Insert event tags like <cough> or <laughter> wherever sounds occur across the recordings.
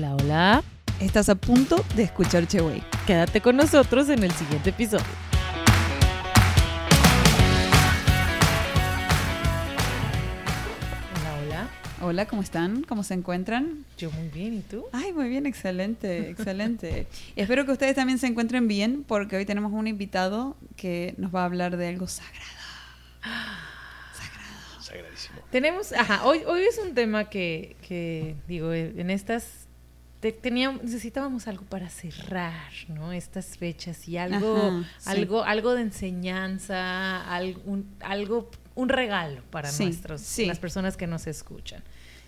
Hola, hola. Estás a punto de escuchar Cheway. Quédate con nosotros en el siguiente episodio. Hola, hola. Hola, ¿cómo están? ¿Cómo se encuentran? Yo muy bien, ¿y tú? Ay, muy bien, excelente, excelente. Y <laughs> espero que ustedes también se encuentren bien porque hoy tenemos un invitado que nos va a hablar de algo sagrado. Sagradísimo. Tenemos, ajá, hoy, hoy es un tema que, que digo, en estas teníamos, necesitábamos algo para cerrar, ¿no? Estas fechas y algo, Ajá, sí. algo, algo de enseñanza, algún, algo, un regalo para Sí, nuestros, sí. las personas que nos escuchan.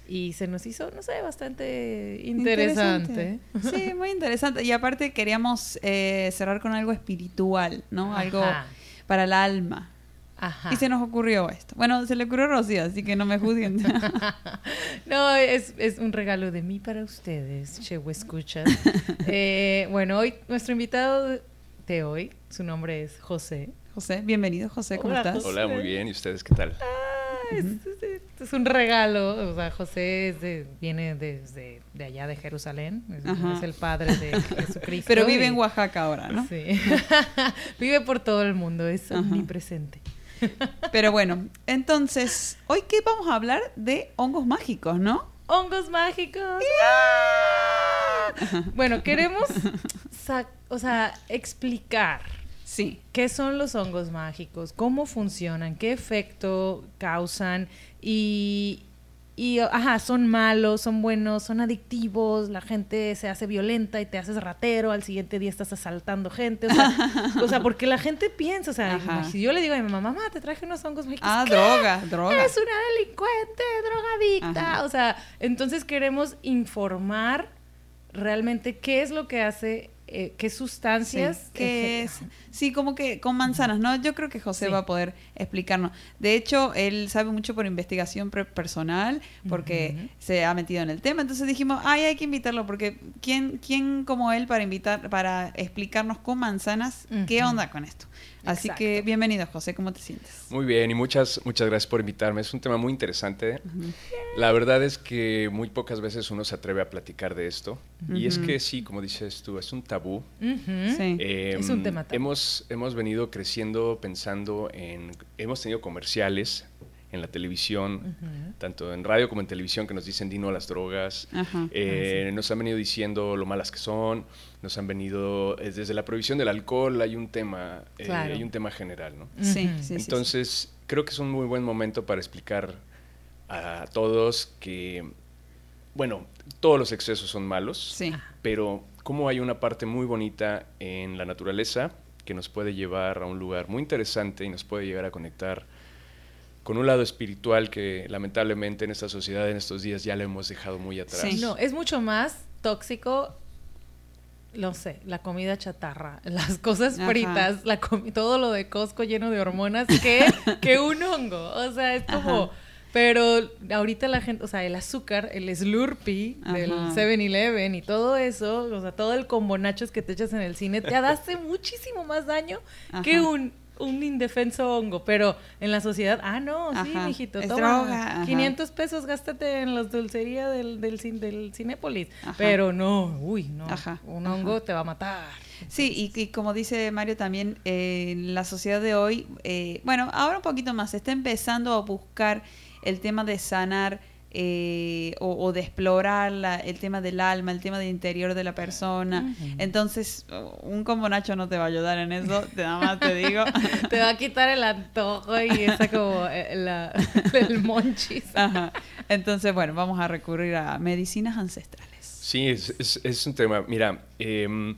Y se nos hizo, no sé, bastante interesante. Sí, muy interesante. Y aparte queríamos eh, cerrar con algo espiritual, ¿no? Algo para el alma. Ajá. Y se nos ocurrió esto. Bueno, se le ocurrió a Rocío, así que no me juzguen. <laughs> No, es, es un regalo de mí para ustedes, Chevo Escuchas. <laughs> Eh, bueno, hoy nuestro invitado de hoy, su nombre es José. José, bienvenido, José, ¿cómo Hola, estás? José. Hola, muy bien. ¿Y ustedes qué tal? Ah, es, es- es un regalo. O sea, José es de- viene desde de allá de Jerusalén. Es, el padre de <laughs> Jesucristo. Pero vive y- en Oaxaca ahora, ¿no? Sí. vive por todo el mundo, es Ajá. omnipresente. Pero bueno, entonces, hoy qué vamos a hablar de hongos mágicos, ¿no? ¡Hongos mágicos! Bueno, queremos o sea, explicar Sí. ¿Qué son los hongos mágicos? ¿Cómo funcionan? ¿Qué efecto causan? Y, y, ajá, son malos, son buenos, son adictivos, la gente se hace violenta y te haces ratero, al siguiente día estás asaltando gente. O sea, <laughs> o sea porque la gente piensa, o sea, si yo le digo a mi mamá, mamá, te traje unos hongos mágicos. Ah, ¿qué? droga, droga. Eres una delincuente, drogadicta. Ajá. O sea, entonces queremos informar realmente qué es lo que hace, eh, qué sustancias. Sí, que es, sí, como que con manzanas, ¿no? Yo creo que José Sí. va a poder explicarnos. De hecho, él sabe mucho por investigación personal, porque se ha metido en el tema. Entonces dijimos, ay, hay que invitarlo, porque ¿quién, quién como él para invitar, para explicarnos con manzanas qué onda con esto? Así Exacto. que bienvenido, José, ¿cómo te sientes? Muy bien y muchas, muchas gracias por invitarme. Es un tema muy interesante. La verdad es que muy pocas veces uno se atreve a platicar de esto. Y es que sí, como dices tú, es un tabú. Sí. Eh, Es un tema tabú. Hemos, hemos venido creciendo pensando en... Hemos tenido comerciales en la televisión, tanto en radio como en televisión, que nos dicen dino a las drogas. Ajá. Eh, Nos han venido diciendo lo malas que son, nos han venido, desde la prohibición del alcohol hay un tema, eh, hay un tema general, ¿no? Sí, sí, sí, sí. Entonces, creo que es un muy buen momento para explicar a todos que, bueno, todos los excesos son malos, Sí. pero cómo hay una parte muy bonita en la naturaleza que nos puede llevar a un lugar muy interesante y nos puede llegar a conectar con un lado espiritual que lamentablemente en esta sociedad en estos días ya lo hemos dejado muy atrás. Sí. No, es mucho más tóxico, no sé, la comida chatarra, <laughs> las cosas fritas, la todo lo de Costco lleno de hormonas, que, <laughs> que un hongo. O sea, es como... Ajá. Pero ahorita la gente, o sea, el azúcar, el Slurpee del Ajá. 7-Eleven y todo eso, o sea, todo el combo nachos que te echas en el cine, te hace <laughs> muchísimo más daño que un, un indefenso hongo. Pero en la sociedad, ah, no, sí, Ajá. mijito, toma droga, ajá. 500 pesos, gástate en la dulcería del, del, cin- del Cinépolis. Ajá. Pero no, uy, no, Ajá, un hongo te va a matar. Sí, y, y como dice Mario también, eh, la sociedad de hoy, eh, bueno, ahora un poquito más, se está empezando a buscar el tema de sanar eh, o, o de explorar la- el tema del alma, el tema del interior de la persona. Entonces, un combo Nacho no te va a ayudar en eso, te- nada más te digo. <laughs> Te va a quitar el antojo y esa como eh, la, <laughs> el monchis. Ajá. Entonces, bueno, vamos a recurrir a medicinas ancestrales. Sí, es, es- es un tema. Mira, em,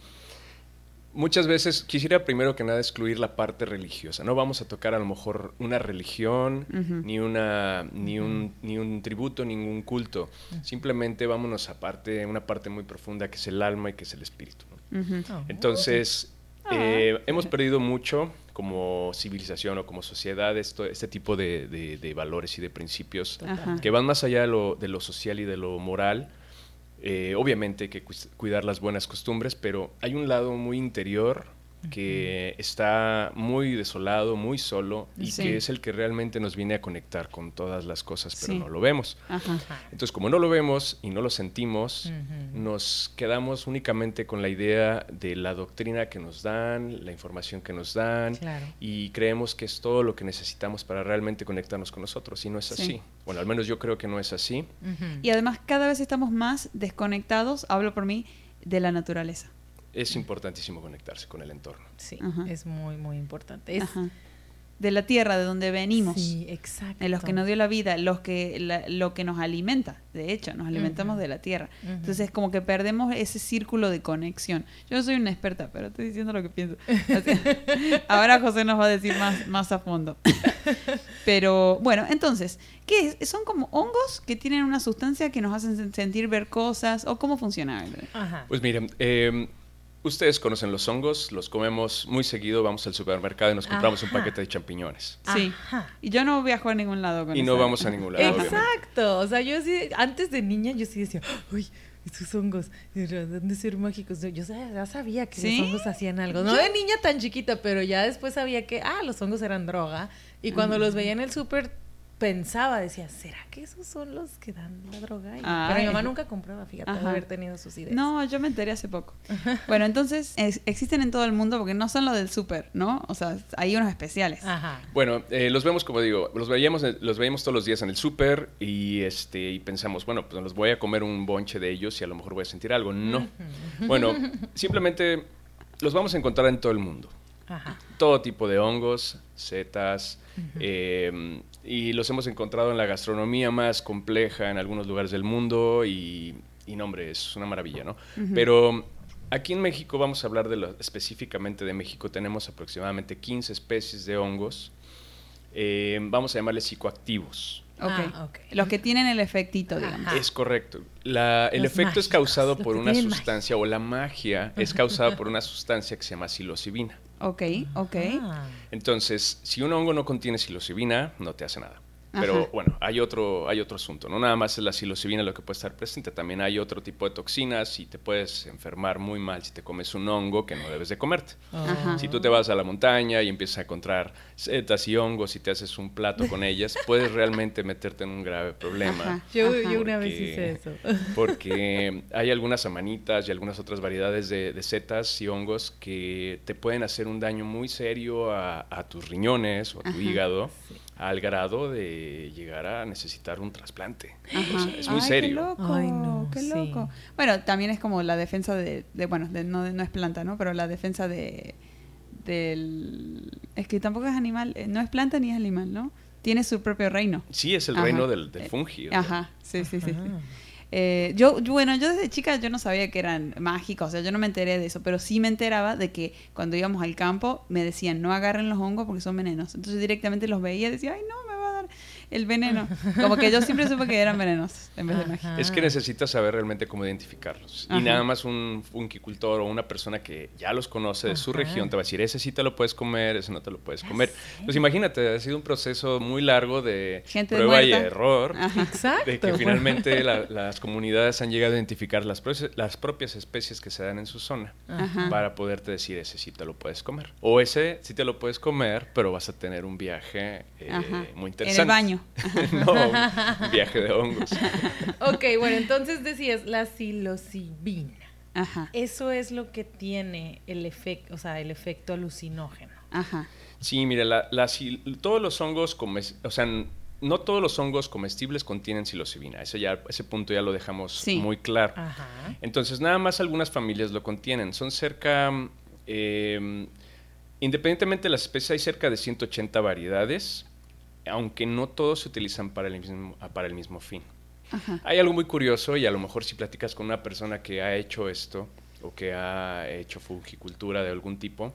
muchas veces quisiera primero que nada excluir la parte religiosa. No vamos a tocar a lo mejor una religión, ni, una, ni, un, ni un tributo, ningún culto. Simplemente vámonos a parte, una parte muy profunda que es el alma y que es el espíritu. Oh, Entonces, Ah. eh, hemos <laughs> perdido mucho como civilización o como sociedad esto, este tipo de, de- de valores y de principios que van más allá de lo, de lo social y de lo moral. Eh, obviamente hay que cuidar las buenas costumbres, pero hay un lado muy interior que está muy desolado, muy solo y Sí. que es el que realmente nos viene a conectar con todas las cosas, pero Sí. no lo vemos. Ajá. Entonces, como no lo vemos y no lo sentimos, nos quedamos únicamente con la idea de la doctrina que nos dan, la información que nos dan, Claro. y creemos que es todo lo que necesitamos para realmente conectarnos con nosotros, y no es Sí. así. Bueno, al menos yo creo que no es así. Y además cada vez estamos más desconectados, hablo por mí, de la naturaleza. Es importantísimo conectarse con el entorno. Sí, Ajá. es muy, muy importante. Es, Ajá. De la tierra, de donde venimos. Sí, exacto. de los que nos dio la vida, los que la- lo que nos alimenta, de hecho, nos alimentamos de la tierra. Ujú. Entonces, como que perdemos ese círculo de conexión. Yo no soy una experta, pero estoy diciendo lo que pienso. <laughs> Ahora José nos va a decir más, más a fondo. Pero bueno, entonces, ¿qué es? ¿Son como hongos que tienen una sustancia que nos hacen sen- sentir ver cosas? ¿O cómo funciona? Ajá. Pues miren, eh, ustedes conocen los hongos, los comemos muy seguido, vamos al supermercado y nos compramos un paquete de champiñones. Sí. Ajá. Y yo no viajo a ningún lado con Y no esa- vamos a ningún lado. obviamente. Exacto. O sea, yo sí, antes de niña, yo sí decía, uy, estos hongos, han de ser mágicos. Yo ya sabía que ¿Sí? los hongos hacían algo. No de niña tan chiquita, pero ya después sabía que, ah, los hongos eran droga. Y cuando los veía en el súper, pensaba, decía, ¿será que esos son los que dan la droga? Y- pero mi mamá nunca compraba, fíjate, de haber tenido sus ideas. No, yo me enteré hace poco. <laughs> Bueno, entonces es- existen en todo el mundo porque no son los del súper, ¿no? O sea, hay unos especiales. Ajá. Bueno, eh, los vemos como digo, los veíamos, los veíamos todos los días en el súper y este y pensamos, bueno, pues los voy a comer un bonche de ellos y a lo mejor voy a sentir algo. No. Bueno, <laughs> simplemente los vamos a encontrar en todo el mundo. Ajá. Todo tipo de hongos, setas, eh, y los hemos encontrado en la gastronomía más compleja en algunos lugares del mundo y, y no, hombre, es una maravilla, ¿no? Pero aquí en México vamos a hablar de lo, específicamente de México, tenemos aproximadamente 15 especies de hongos, eh, vamos a llamarles psicoactivos. Ok. Ah, ok. Los que tienen el efectito, digamos. Ajá. Es correcto. La- el Los efecto es causado los por una sustancia, o la magia es causada <laughs> por una sustancia que se llama psilocibina. Ok, ok. Ah. Entonces, si un hongo no contiene psilocibina, no te hace nada. Pero Ajá. bueno, hay otro, hay otro asunto. No nada más es la psilocibina lo que puede estar presente, también hay otro tipo de toxinas y te puedes enfermar muy mal si te comes un hongo que no debes de comerte. Ajá. Si tú te vas a la montaña y empiezas a encontrar setas y hongos y te haces un plato con ellas, <laughs> puedes realmente meterte en un grave problema. Ajá. Yo, Ajá. yo una vez hice eso. <laughs> Porque hay algunas amanitas y algunas otras variedades de, de setas y hongos que te pueden hacer un daño muy serio a, a tus riñones o a tu Ajá. hígado, al grado de llegar a necesitar un trasplante. Ajá. O sea, es muy Ay, serio. Qué loco, Ay, no, qué sí. loco. Bueno, también es como la defensa de, de- bueno, de- no, no es planta, ¿no? Pero la defensa de del es que tampoco es animal, eh, no es planta ni es animal, ¿no? Tiene su propio reino. Sí, es el Ajá. reino del, del Eh, fungi. Ajá, sí, sí, sí. sí. Eh, yo, bueno, yo desde chica yo no sabía que eran mágicos, o sea, yo no me enteré de eso, pero sí me enteraba de que cuando íbamos al campo me decían no agarren los hongos porque son venenos. Entonces directamente los veía y decía, ay no, me el veneno. Como que yo siempre supe que eran venenos en vez de magia. Es que necesitas saber realmente cómo identificarlos. Ajá. Y nada más un fungicultor o una persona que ya los conoce de su región te va a decir, ese sí te lo puedes comer, ese no te lo puedes Ya comer. sé. Pues imagínate, ha sido un proceso muy largo de Gente prueba y error. Ajá. <laughs> Exacto. De que finalmente la- las comunidades han llegado a identificar las, propias especies que se dan en su zona Ajá. para poderte decir ese sí te lo puedes comer. O ese sí te lo puedes comer, pero vas a tener un viaje eh, muy En interesante. el baño. <laughs> no, un viaje de hongos. <laughs> Ok, bueno, entonces decías la psilocibina. Ajá. Eso es lo que tiene el efecto, o sea, el efecto alucinógeno. Ajá. Sí, mire, la, la todos los hongos, comes- o sea, no todos los hongos comestibles contienen psilocibina. Ese, ya, ese punto ya lo dejamos Sí. muy claro. Ajá. Entonces, nada más algunas familias lo contienen. Son cerca, eh, independientemente de las especies, hay cerca de 180 variedades, aunque no todos se utilizan para el mismo, para el mismo fin. Ajá. Hay algo muy curioso y a lo mejor si platicas con una persona que ha hecho esto o que ha hecho fungicultura de algún tipo,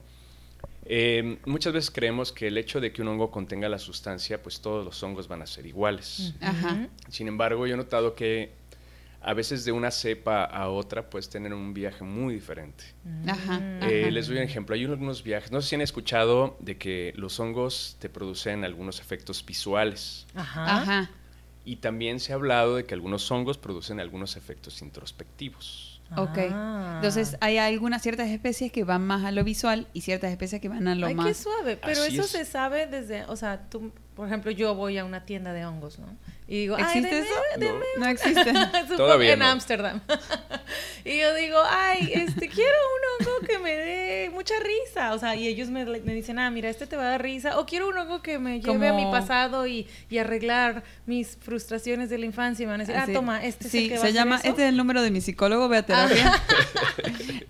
eh, muchas veces creemos que el hecho de que un hongo contenga la sustancia, pues todos los hongos van a ser iguales. Ajá. Sin embargo, yo he notado que a veces de una cepa a otra puedes tener un viaje muy diferente. Ajá. Eh, Ajá. les doy un ejemplo. Hay algunos viajes, no sé si han escuchado de que los hongos te producen algunos efectos visuales. Ajá. Ajá. Y también se ha hablado de que algunos hongos producen algunos efectos introspectivos. Ok. Ah. Entonces hay algunas ciertas especies que van más a lo visual y ciertas especies que van a lo Ay, más... qué suave. Pero Así eso es. se sabe desde, o sea, tú, por ejemplo, yo voy a una tienda de hongos, ¿no? Y digo, ay, ¿Existe deme- eso? deme No existe. <laughs> Supongo Todavía en no. Ámsterdam. <laughs> y yo digo, ay, este, quiero un hongo que me dé mucha risa. O sea, y ellos me, me dicen, ah, mira, este te va a dar risa. O quiero un hongo que me lleve a mi Como- pasado y, y arreglar mis frustraciones de la infancia. Y me van a decir, ah, Así. toma, este es sí, el que va a se hacer llama, eso. este es el número de mi psicólogo, ve a terapia. <laughs>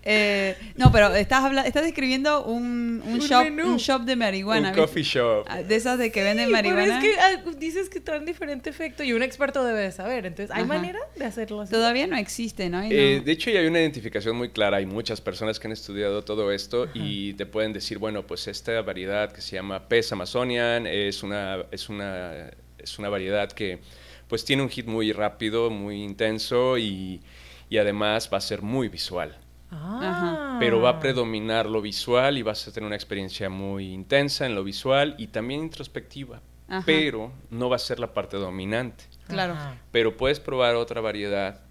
Eh, no, pero estás habla, estás describiendo un, un Un shop, menú. un shop de marihuana. Un coffee shop. Ah, De esas de que venden Pero marihuana. es que ah, dices que traen diferente efecto y un experto debe de saber. Entonces, ¿hay Ajá. manera de hacerlo así? Todavía no existe, ¿no? Y no- Eh, de hecho, ya hay una identificación muy clara. Hay muchas personas que han estudiado todo esto y te pueden decir, bueno, pues esta variedad que se llama Pes Amazonian es una, es una, es una variedad que pues tiene un hit muy rápido, muy intenso y, y además va a ser muy visual. Ah. Pero va a predominar lo visual y vas a tener una experiencia muy intensa en lo visual y también introspectiva. Ajá. Pero no va a ser la parte dominante. Claro. Ajá. Pero puedes probar otra variedad.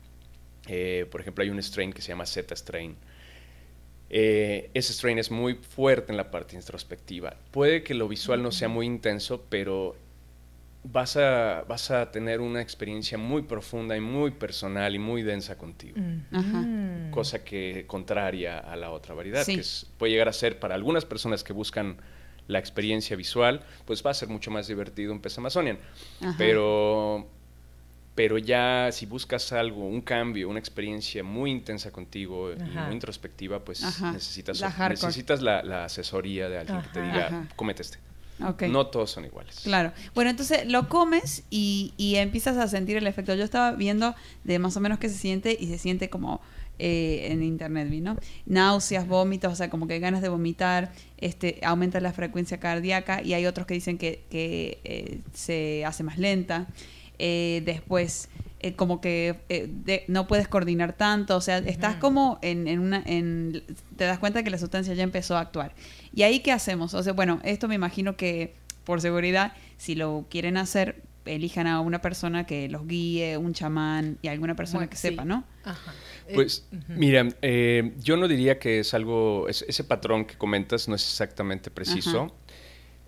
Eh, por ejemplo, hay un strain que se llama Z strain. Eh, ese strain es muy fuerte en la parte introspectiva. Puede que lo visual no sea muy intenso, pero vas a, vas a tener una experiencia muy profunda y muy personal y muy densa contigo. Ajá. Cosa que contraria a la otra variedad, Sí. que es- puede llegar a ser para algunas personas que buscan la experiencia visual, pues va a ser mucho más divertido un pez Amazonian. Ajá. Pero, pero ya si buscas algo, un cambio, una experiencia muy intensa contigo y muy introspectiva, pues Ajá. necesitas, La necesitas la, la asesoría de alguien que te diga, Ajá. cómete este. No todos son iguales. Claro. Bueno, entonces lo comes y, y empiezas a sentir el efecto. Yo estaba viendo de más o menos qué se siente y se siente como eh, en internet, vi, ¿no? Náuseas, vómitos, o sea, como que ganas de vomitar, este, aumenta la frecuencia cardíaca y hay otros que dicen que, que, eh, se hace más lenta. Eh, después, eh, como que eh, de- no puedes coordinar tanto, o sea, estás como en, en una, en, te das cuenta que la sustancia ya empezó a actuar. ¿Y ahí qué hacemos? O sea, bueno, esto me imagino que por seguridad, si lo quieren hacer, elijan a una persona que los guíe, un chamán y alguna persona Bueno, que sí. sepa, ¿no? Ajá. Eh, Pues mira, eh, yo no diría que es algo, es- ese patrón que comentas no es exactamente preciso.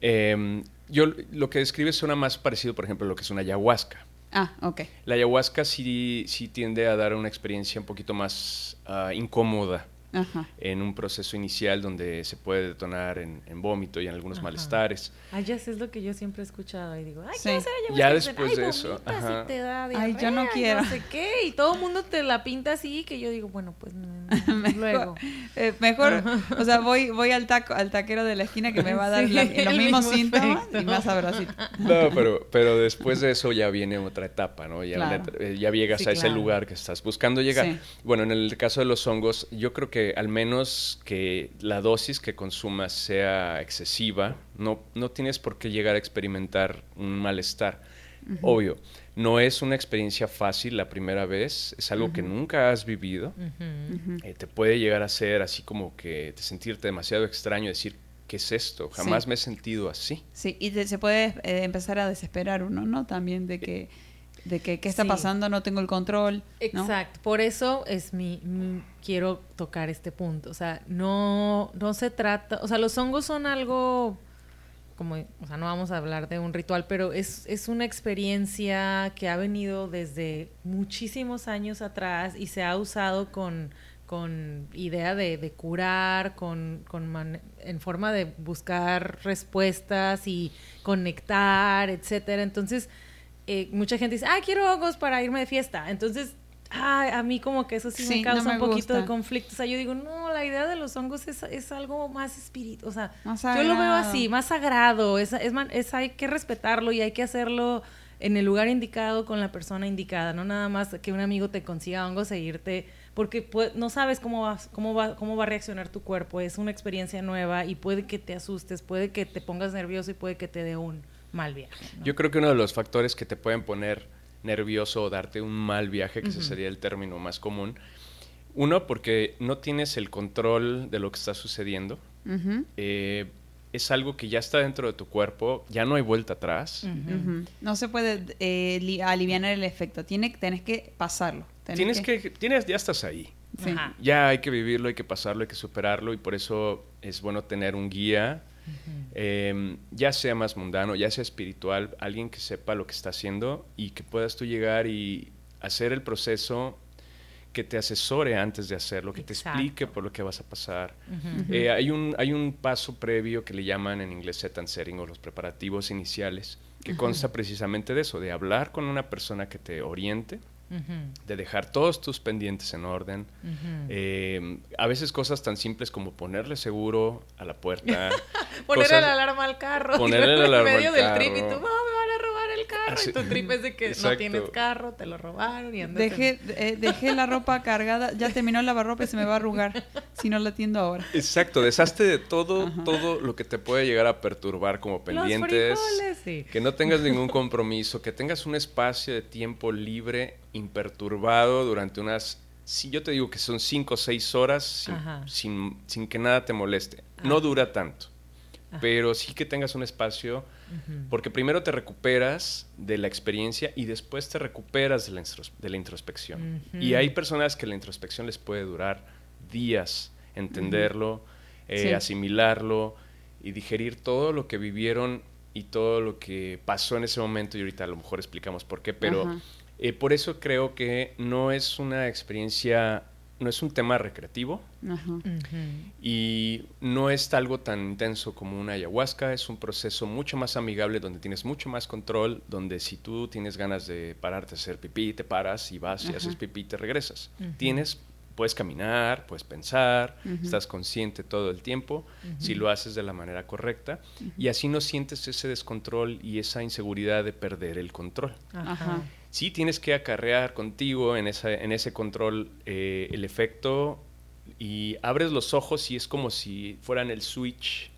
Eh, yo lo que describes suena más parecido, por ejemplo, a lo que es una ayahuasca. Ah, ok. La ayahuasca sí, sí tiende a dar una experiencia un poquito más ah, incómoda Ajá. en un proceso inicial donde se puede detonar en, en vómito y en algunos Ajá. malestares. Ay, ya es lo que yo siempre he escuchado y digo, ay, Sí. quiero hacer ayahuasca. Ya dicen, después "Ay, de eso, ajá. te da Ay, yo no diarrea y quiero. No sé qué, y todo el mundo te la pinta así que yo digo, bueno, pues mm, <laughs> Mejor, luego. eh, mejor, o sea, voy, voy al taco, al taquero de la esquina que me va a dar Sí, la- los mismos mismo síntomas efecto. y más sabrosito. No, pero, pero después de eso ya viene otra etapa, ¿no? Ya, Claro. una- eh, ya llegas Sí, a ese claro. lugar que estás buscando llegar. Sí. Bueno, en el caso de los hongos, yo creo que al menos que la dosis que consumas sea excesiva, no, no tienes por qué llegar a experimentar un malestar. Obvio, no es una experiencia fácil la primera vez, es algo que nunca has vivido. Eh, te puede llegar a ser así como que te sentirte demasiado extraño, decir, ¿qué es esto? Jamás Sí. me he sentido así. Sí, y te- se puede eh, empezar a desesperar uno, ¿no? También de que, de que qué está Sí. pasando, no tengo el control. ¿no? Exacto, por eso es mi, mi- quiero tocar este punto, o sea, no no se trata, o sea, los hongos son algo como, o sea, no vamos a hablar de un ritual, pero es, es una experiencia que ha venido desde muchísimos años atrás y se ha usado con, con idea de, de curar, con, con man- en forma de buscar respuestas y conectar, etcétera. Entonces, eh, mucha gente dice, ah, quiero hongos para irme de fiesta. Entonces, ah, a mí como que eso sí, Sí, me causa no me un poquito de conflicto. O sea, yo digo, no, la idea de los hongos es, es algo más espiritual. O sea, Más yo lo veo así, más sagrado. Es, es, hay que respetarlo y hay que hacerlo en el lugar indicado con la persona indicada. No nada más que un amigo te consiga hongos e irte porque pue- no sabes cómo va, cómo, va, cómo va a reaccionar tu cuerpo. Es una experiencia nueva y puede que te asustes, puede que te pongas nervioso y puede que te dé un mal viaje. ¿no? Yo creo que uno de los factores que te pueden poner nervioso o darte un mal viaje, que ese Ujú. sería el término más común, uno, porque no tienes el control de lo que está sucediendo. Eh, es algo que ya está dentro de tu cuerpo, ya no hay vuelta atrás. No se puede eh, li- alivianar el efecto, Tiene, tenés que pasarlo. tenés Tienes que, tienes, ya estás ahí. Sí. Ya hay que vivirlo, hay que pasarlo, hay que superarlo y por eso es bueno tener un guía, eh, ya sea más mundano, ya sea espiritual, alguien que sepa lo que está haciendo y que puedas tú llegar y hacer el proceso que te asesore antes de hacerlo, que te explique por lo que vas a pasar. Eh, hay, un, hay un paso previo que le llaman en inglés set and setting o los preparativos iniciales, que consta precisamente de eso, de hablar con una persona que te oriente, De dejar todos tus pendientes en orden. Eh, a veces cosas tan simples como ponerle seguro a la puerta. <laughs> Ponerle la alarma al carro. Ponerle la en alarma medio al del trip y tú, no, me van a robar el carro. Así- Y tu trip es de que no Exacto. tienes carro, te lo robaron y andas en- Dejé, eh, dejé la ropa cargada, ya terminó el lavarropa y se me va a arrugar si no la atiendo ahora. Exacto, deshazte de todo, Ajá. todo lo que te puede llegar a perturbar como Los pendientes. frijoles, sí. Que no tengas ningún compromiso, que tengas un espacio de tiempo libre, imperturbado durante unas, si yo te digo que son cinco o seis horas, sin, sin, sin que nada te moleste. Ajá. No dura tanto, Ajá. pero sí que tengas un espacio, porque primero te recuperas de la experiencia y después te recuperas de la, de la introspección. Y hay personas que la introspección les puede durar días, entenderlo, eh, Sí. asimilarlo y digerir todo lo que vivieron y todo lo que pasó en ese momento y ahorita a lo mejor explicamos por qué, pero Ajá. Eh, por eso creo que no es una experiencia, no es un tema recreativo Ajá. Y no es algo tan intenso como una ayahuasca, es un proceso mucho más amigable donde tienes mucho más control, donde si tú tienes ganas de pararte a hacer pipí, te paras y vas y haces pipí y te regresas. Ujú. Tienes, puedes caminar, puedes pensar, Ujú. estás consciente todo el tiempo, si lo haces de la manera correcta y así no sientes ese descontrol y esa inseguridad de perder el control. Ajá. Sí tienes que acarrear contigo en, esa, en ese control eh, el efecto y abres los ojos y es como si fueran el switch,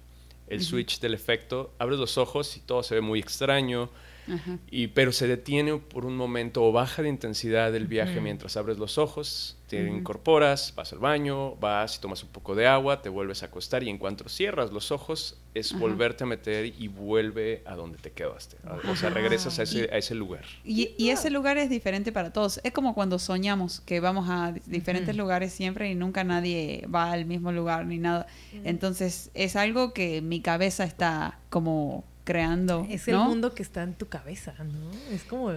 el switch del efecto. Abres los ojos y todo se ve muy extraño, Ajá. y, pero se detiene por un momento o baja de intensidad del viaje mientras abres los ojos, te incorporas, vas al baño, vas y tomas un poco de agua, te vuelves a acostar y en cuanto cierras los ojos es Ajá. volverte a meter y vuelve a donde te quedaste. O sea, regresas a ese, Y- a ese lugar. Y, y ese lugar es diferente para todos. Es como cuando soñamos que vamos a di- diferentes lugares siempre y nunca nadie va al mismo lugar ni nada. Entonces es algo que mi cabeza está como creando. Es el ¿no? mundo que está en tu cabeza, ¿no? Es como,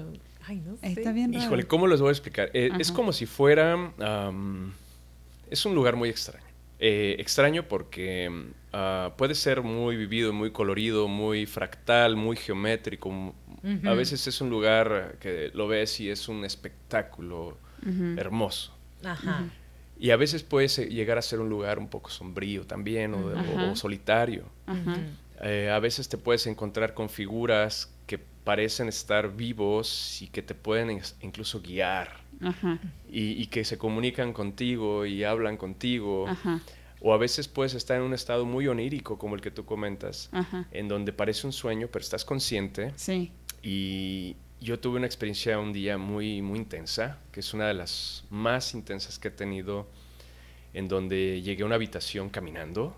ay, no sé. Está bien raro. Híjole, ¿cómo les voy a explicar? Eh, es como si fuera... am, es un lugar muy extraño. Eh, extraño porque ah, puede ser muy vivido, muy colorido, muy fractal, muy geométrico. A veces es un lugar que lo ves y es un espectáculo hermoso. Ajá. Y a veces puede llegar a ser un lugar un poco sombrío también o, o- Ajá. o solitario. Eh, a veces te puedes encontrar con figuras que parecen estar vivos y que te pueden incluso guiar Ajá. y, y que se comunican contigo y hablan contigo. Ajá. O a veces puedes estar en un estado muy onírico, como el que tú comentas, Ajá. en donde parece un sueño, pero estás consciente. Sí. Y yo tuve una experiencia un día muy, muy intensa, que es una de las más intensas que he tenido, en donde llegué a una habitación caminando.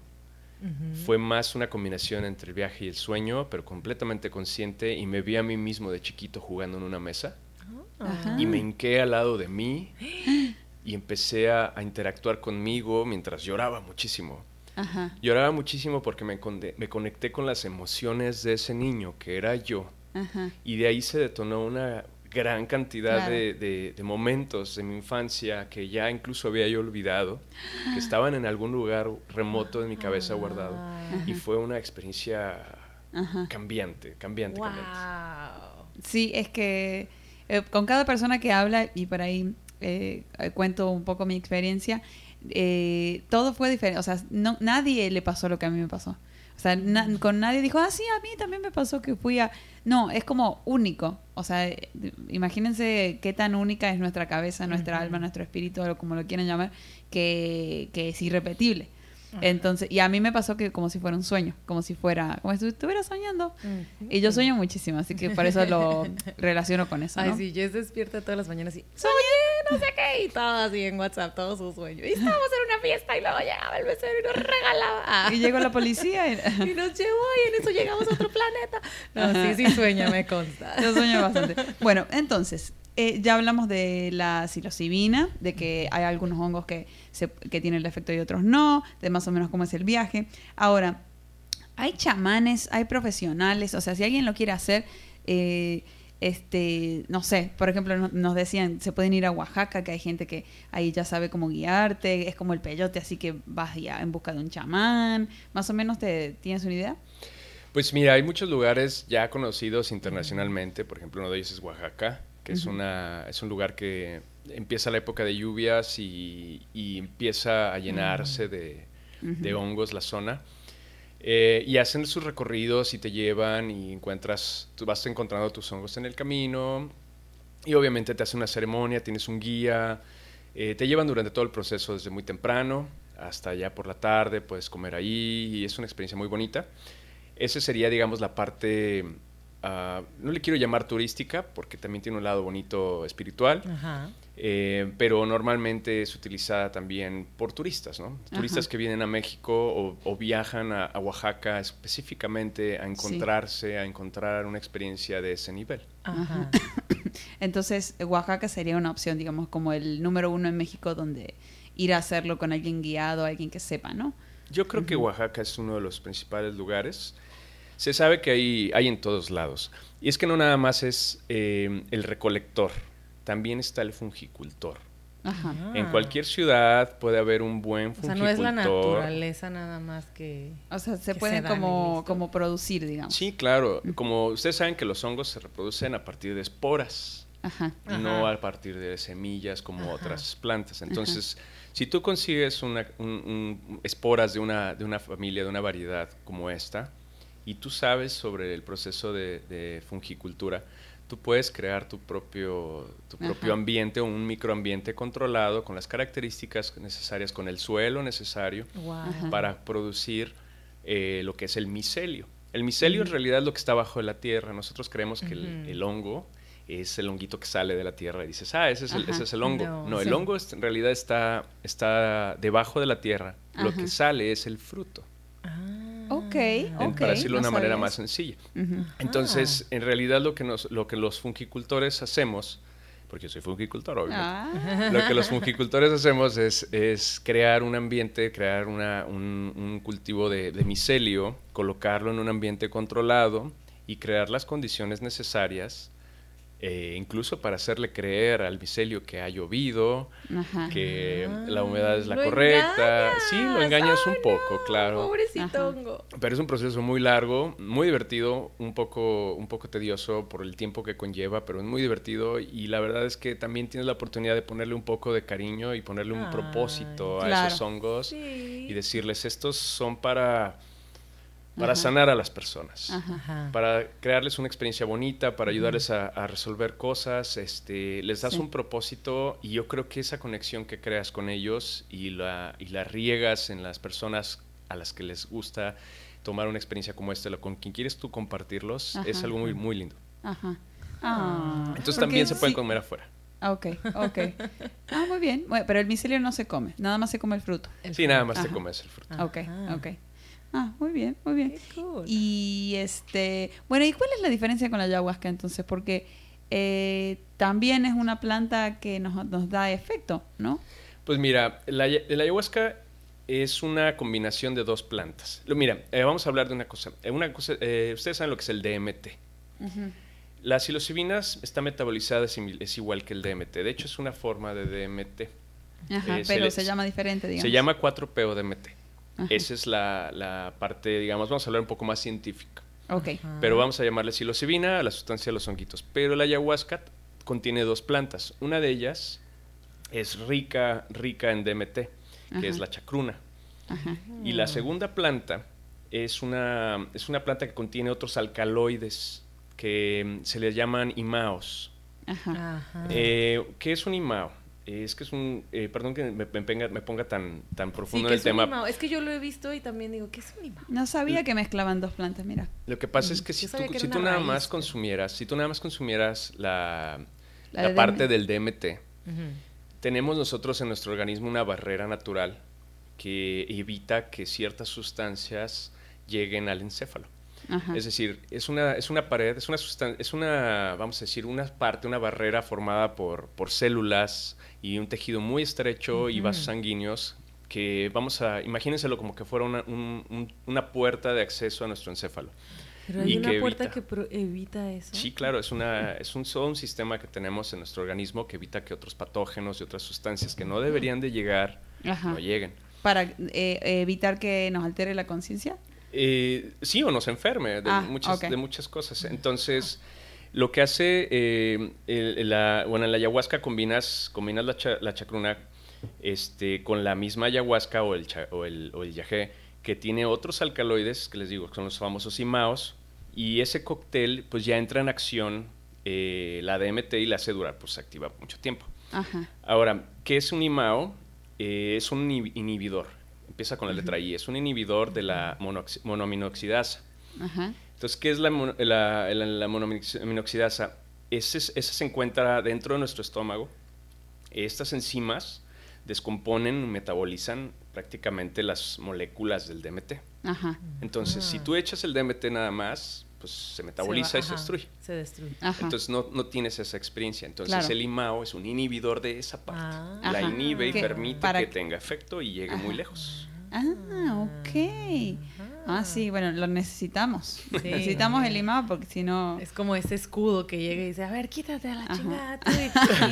Fue más una combinación entre el viaje y el sueño, pero completamente consciente y me vi a mí mismo de chiquito jugando en una mesa Ajá. y me hinqué al lado de mí y empecé a, a interactuar conmigo mientras lloraba muchísimo. Ajá. Lloraba muchísimo porque me, me conecté con las emociones de ese niño que era yo Ajá. y de ahí se detonó una gran cantidad Claro. de, de- de momentos de mi infancia que ya incluso había yo olvidado, que <gasps> estaban en algún lugar remoto de mi cabeza guardado. Ah. Y fue una experiencia Ajá. cambiante, cambiante, cambiante. Wow. Sí, es que eh, con cada persona que habla, y por ahí eh, cuento un poco mi experiencia, eh, todo fue diferente. O sea, no, nadie le pasó lo que a mí me pasó. O sea, na- con nadie dijo, ah, sí, a mí también me pasó que fui a... No, es como único. O sea, eh, imagínense qué tan única es nuestra cabeza, nuestra alma, nuestro espíritu, o como lo quieran llamar, que, que es irrepetible. Entonces, y a mí me pasó que como si fuera un sueño, como si fuera, como si estuviera soñando. Y yo sueño muchísimo, así que por eso lo <laughs> relaciono con eso, Ay, ¿no? sí, Jess despierta todas las mañanas y soñé, no sé qué, <laughs> y todo así en WhatsApp, todo su sueño. Y estábamos en una fiesta y luego llegaba el mesero y nos regalaba. Y llegó la policía y <laughs> Y nos llevó y en eso llegamos a otro planeta. No, sí, sí sueña, me consta. yo sueño bastante. Bueno, entonces, eh, ya hablamos de la psilocibina, de que hay algunos hongos que, se, que tienen el efecto y otros no, de más o menos cómo es el viaje. Ahora, hay chamanes, hay profesionales, o sea, si alguien lo quiere hacer, eh, este, no sé, por ejemplo, no- nos decían, se pueden ir a Oaxaca, que hay gente que ahí ya sabe cómo guiarte, es como el peyote, así que vas ya en busca de un chamán, más o menos te tienes una idea. Pues mira, hay muchos lugares ya conocidos internacionalmente, por ejemplo, uno de ellos es Oaxaca, que es, Ujú. una, es un lugar que empieza la época de lluvias y, y empieza a llenarse de, de Ujú. hongos la zona. Eh, y hacen sus recorridos y te llevan y encuentras, tú vas encontrando tus hongos en el camino y obviamente te hacen una ceremonia, tienes un guía, eh, te llevan durante todo el proceso desde muy temprano hasta ya por la tarde, puedes comer ahí y es una experiencia muy bonita. Esa sería, digamos, la parte, ah, no le quiero llamar turística porque también tiene un lado bonito espiritual, Ajá. eh, pero normalmente es utilizada también por turistas, ¿no? Turistas Ajá. que vienen a México o, o viajan a, a Oaxaca específicamente a encontrarse, a encontrar una experiencia de ese nivel. Ajá. <laughs> Entonces, Oaxaca sería una opción, digamos, como el número uno en México donde ir a hacerlo con alguien guiado, alguien que sepa, ¿no? Yo creo que Oaxaca es uno de los principales lugares. Se sabe que hay, hay en todos lados. Y es que no nada más es eh, el recolector, también está el fungicultor. Ajá. En cualquier ciudad puede haber un buen O sea, fungicultor. no es la naturaleza nada más que... O sea, se pueden y como, como producir, digamos. Sí, claro. Como ustedes saben que los hongos se reproducen a partir de esporas, Ajá. no Ajá. a partir de semillas como Ajá. otras plantas. Entonces, si tú consigues una, un- un- esporas de una, de una familia, de una variedad como esta, y tú sabes sobre el proceso de, de fungicultura, tú puedes crear tu propio, tu propio ambiente o un microambiente controlado con las características necesarias, con el suelo necesario Wow. Para producir eh, lo que es el micelio. El micelio en realidad es lo que está bajo de la tierra. Nosotros creemos que el, hongo es el honguito que sale de la tierra y dices, ah, ese es el, ese es el hongo. No. No, Sí. el hongo es- en realidad está, está debajo de la tierra. Lo que sale es el fruto, Ah. En- para decirlo de no una manera más sencilla. Entonces, en realidad lo que, nos, lo que los fungicultores hacemos, porque yo soy fungicultor, obviamente, Ah, lo que los fungicultores hacemos es, es crear un ambiente, crear una- un, un cultivo de, de micelio, colocarlo en un ambiente controlado y crear las condiciones necesarias, eh, incluso para hacerle creer al micelio que ha llovido, ajá. que Ah, la humedad es la lo correcta. Sí, lo engañas. engañas un poco, no, claro. Pobrecito hongo. Pero es un proceso muy largo, muy divertido, un poco, un poco tedioso por el tiempo que conlleva, pero es muy divertido y la verdad es que también tienes la oportunidad de ponerle un poco de cariño y ponerle un Ay. propósito a Claro. esos hongos Sí. y decirles estos son para, para Ajá. sanar a las personas. Ajá. Para crearles una experiencia bonita, para ayudarles a, a resolver cosas, este, les das Sí. un propósito y yo creo que esa conexión que creas con ellos y la, y la riegas en las personas a las que les gusta tomar una experiencia como esta, con quien quieres tú compartirlos, es algo muy, muy lindo. Ajá. Ah, Entonces porque también se pueden sí- comer afuera. Ah, Ok, ok. <laughs> Ah, muy bien. Bueno, pero el micelio no se come, nada más se come el fruto. El Sí, nada más te Ajá. comes el fruto. Ajá. Ok, ok. Ah, muy bien, muy bien. Qué cool. Y este, bueno, ¿y cuál es la diferencia con la ayahuasca entonces? Porque eh, también es una planta que nos, nos da efecto, ¿no? Pues mira, la, aya- la ayahuasca es una combinación de dos plantas. Lo- Mira, eh, vamos a hablar de una cosa. Eh, una cosa eh, ustedes saben lo que es el DMT. La psilocibina está metabolizada, es, igual que el DMT. De hecho, es una forma de DMT. Ajá, Eh, se pero le- se llama diferente, digamos. Se llama 4-PO DMT. Ajá. Esa es la, la parte, digamos, vamos a hablar un poco más científica. Ok. Ajá. Pero vamos a llamarle psilocibina a la sustancia de los honguitos. Pero la ayahuasca contiene dos plantas. Una de ellas es rica, rica en DMT, que Ajá. es la chacruna. Ajá. Y la segunda planta es una, es una planta que contiene otros alcaloides que mm, se le llaman imaos. Ajá. Ajá. Eh, ¿Qué es un imao? Es que es un... eh, perdón que me, me ponga, me ponga tan, tan profundo en el tema. Es que yo lo he visto y también digo, ¿qué es un? No sabía que mezclaban dos plantas, mira. Lo que pasa es que si tú, que si tú nada raíz, más pero- consumieras, si tú nada más consumieras la, La la de parte DM. del DMT, tenemos nosotros en nuestro organismo una barrera natural que evita que ciertas sustancias lleguen al encéfalo. Ajá. Es decir, es una, es una pared, es una es una, vamos a decir, una parte, una barrera formada por, por células y un tejido muy estrecho y vasos sanguíneos que vamos a, imagínenselo como que fuera una, un- un- una puerta de acceso a nuestro encéfalo. Pero hay y una que puerta evita. que pro- evita eso. Sí, claro, es, una, es un, todo un sistema que tenemos en nuestro organismo que evita que otros patógenos y otras sustancias que no deberían de llegar, Ajá. no lleguen. Para eh, evitar que nos altere la conciencia. Eh, sí, o nos enferme de, Ah, muchas, de muchas cosas. Entonces, lo que hace, eh, el- la, bueno, en la ayahuasca combinas, combinas la, cha- la chacruna este, con la misma ayahuasca o el, cha- o el, o el que tiene otros alcaloides, que les digo, que son los famosos imaos, y ese cóctel pues ya entra en acción eh, la DMT y la hace durar, pues se activa mucho tiempo. Ajá. Ahora, ¿qué es un IMAO? Eh, es un inhib- inhibidor. Empieza con la letra I. Es un inhibidor de la monoaminoxidasa. Ajá. Entonces, ¿qué es la, la, la- la? Ese, es- esa se encuentra dentro de nuestro estómago. Estas enzimas descomponen, metabolizan prácticamente las moléculas del DMT. Ajá. Entonces, si Ah. tú echas el DMT nada más, pues se metaboliza va- y se destruye. Se destruye. Ajá. Entonces no, no tienes esa experiencia. Entonces Claro. el IMAO es un inhibidor de esa parte. Ah. la Ajá. inhibe y permite que que- tenga efecto y llegue muy lejos. Ah, ok. Ah, sí, bueno, lo necesitamos. Sí. <laughs> Necesitamos el imán porque si no... Es como ese escudo que llega y dice, a ver, quítate a la Ajá. chingada. tú",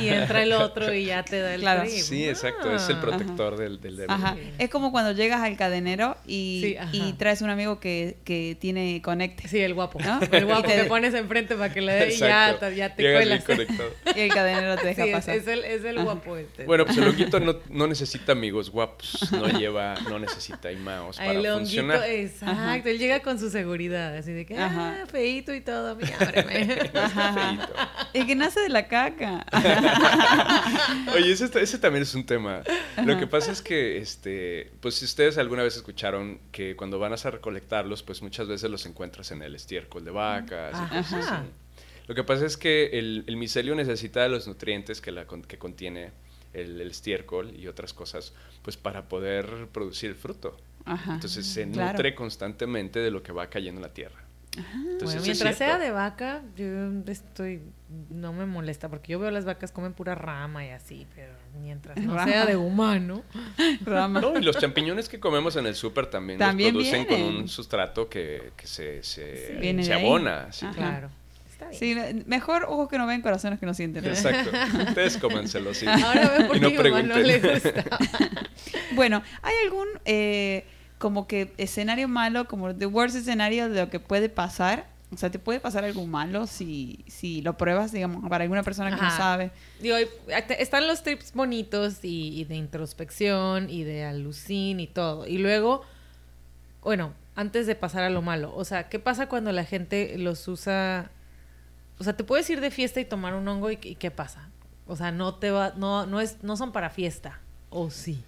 Y, <laughs> y entra el otro y ya te da el Claro. trip. Sí, exacto. Es el Ah. protector del, del. Ajá. Sí. Es como cuando llegas al cadenero y, Sí, ajá. y traes un amigo que, que tiene conecte. Sí, el guapo. ¿No? El guapo te- que pones enfrente para que le dé y ya, ya te Llegas cuelas. <laughs> Y el cadenero te deja Sí, es, pasar. es el, es el Ajá. guapo este. Bueno, pues el honguito no, no necesita amigos guapos. No lleva, no necesita IMAOs para el honguito, funcionar. exacto. Ajá. Él llega con su seguridad, así de que, Ajá. ah, feito y todo, mira, <laughs> ábreme. Ajá. El que nace de la caca. <laughs> Oye, ese, ese también es un tema. Lo que pasa es que, este, pues si ustedes alguna vez escucharon que cuando van a recolectarlos, pues muchas veces los encuentras en el estiércol de vacas y Ajá. cosas así. Lo que pasa es que el, el micelio necesita de los nutrientes que, la, con- que contiene el, el estiércol y otras cosas, pues para poder producir el fruto. Ajá. Entonces se Claro. nutre constantemente de lo que va cayendo en la tierra. Entonces, Bueno, mientras sea de vaca, yo estoy, no me molesta, porque yo veo las vacas comen pura rama y así, pero mientras no Rama. sea de humano. <laughs> Rama. No, y los champiñones que comemos en el súper también, También los producen con vienen. un sustrato que, que se, se, Sí. Abona. sí. Claro. Sí, mejor ojos que no ven, corazones que no sienten. Exacto. <laughs> Ustedes cómenselo, sí. Ahora ven por Y qué no no le gusta. <laughs> Bueno, ¿hay algún eh, como que escenario malo, como the worst escenario de lo que puede pasar? O sea, ¿te puede pasar algo malo si, si lo pruebas, digamos, para alguna persona que no sabe? Digo, están los trips bonitos y, y de introspección y de alucin y todo. Y luego, bueno, antes de pasar a lo malo, o sea, ¿qué pasa cuando la gente los usa? O sea, te puedes ir de fiesta y tomar un hongo y, y ¿qué pasa? O sea, no te va, no, no es, no son para fiesta. ¿O sí?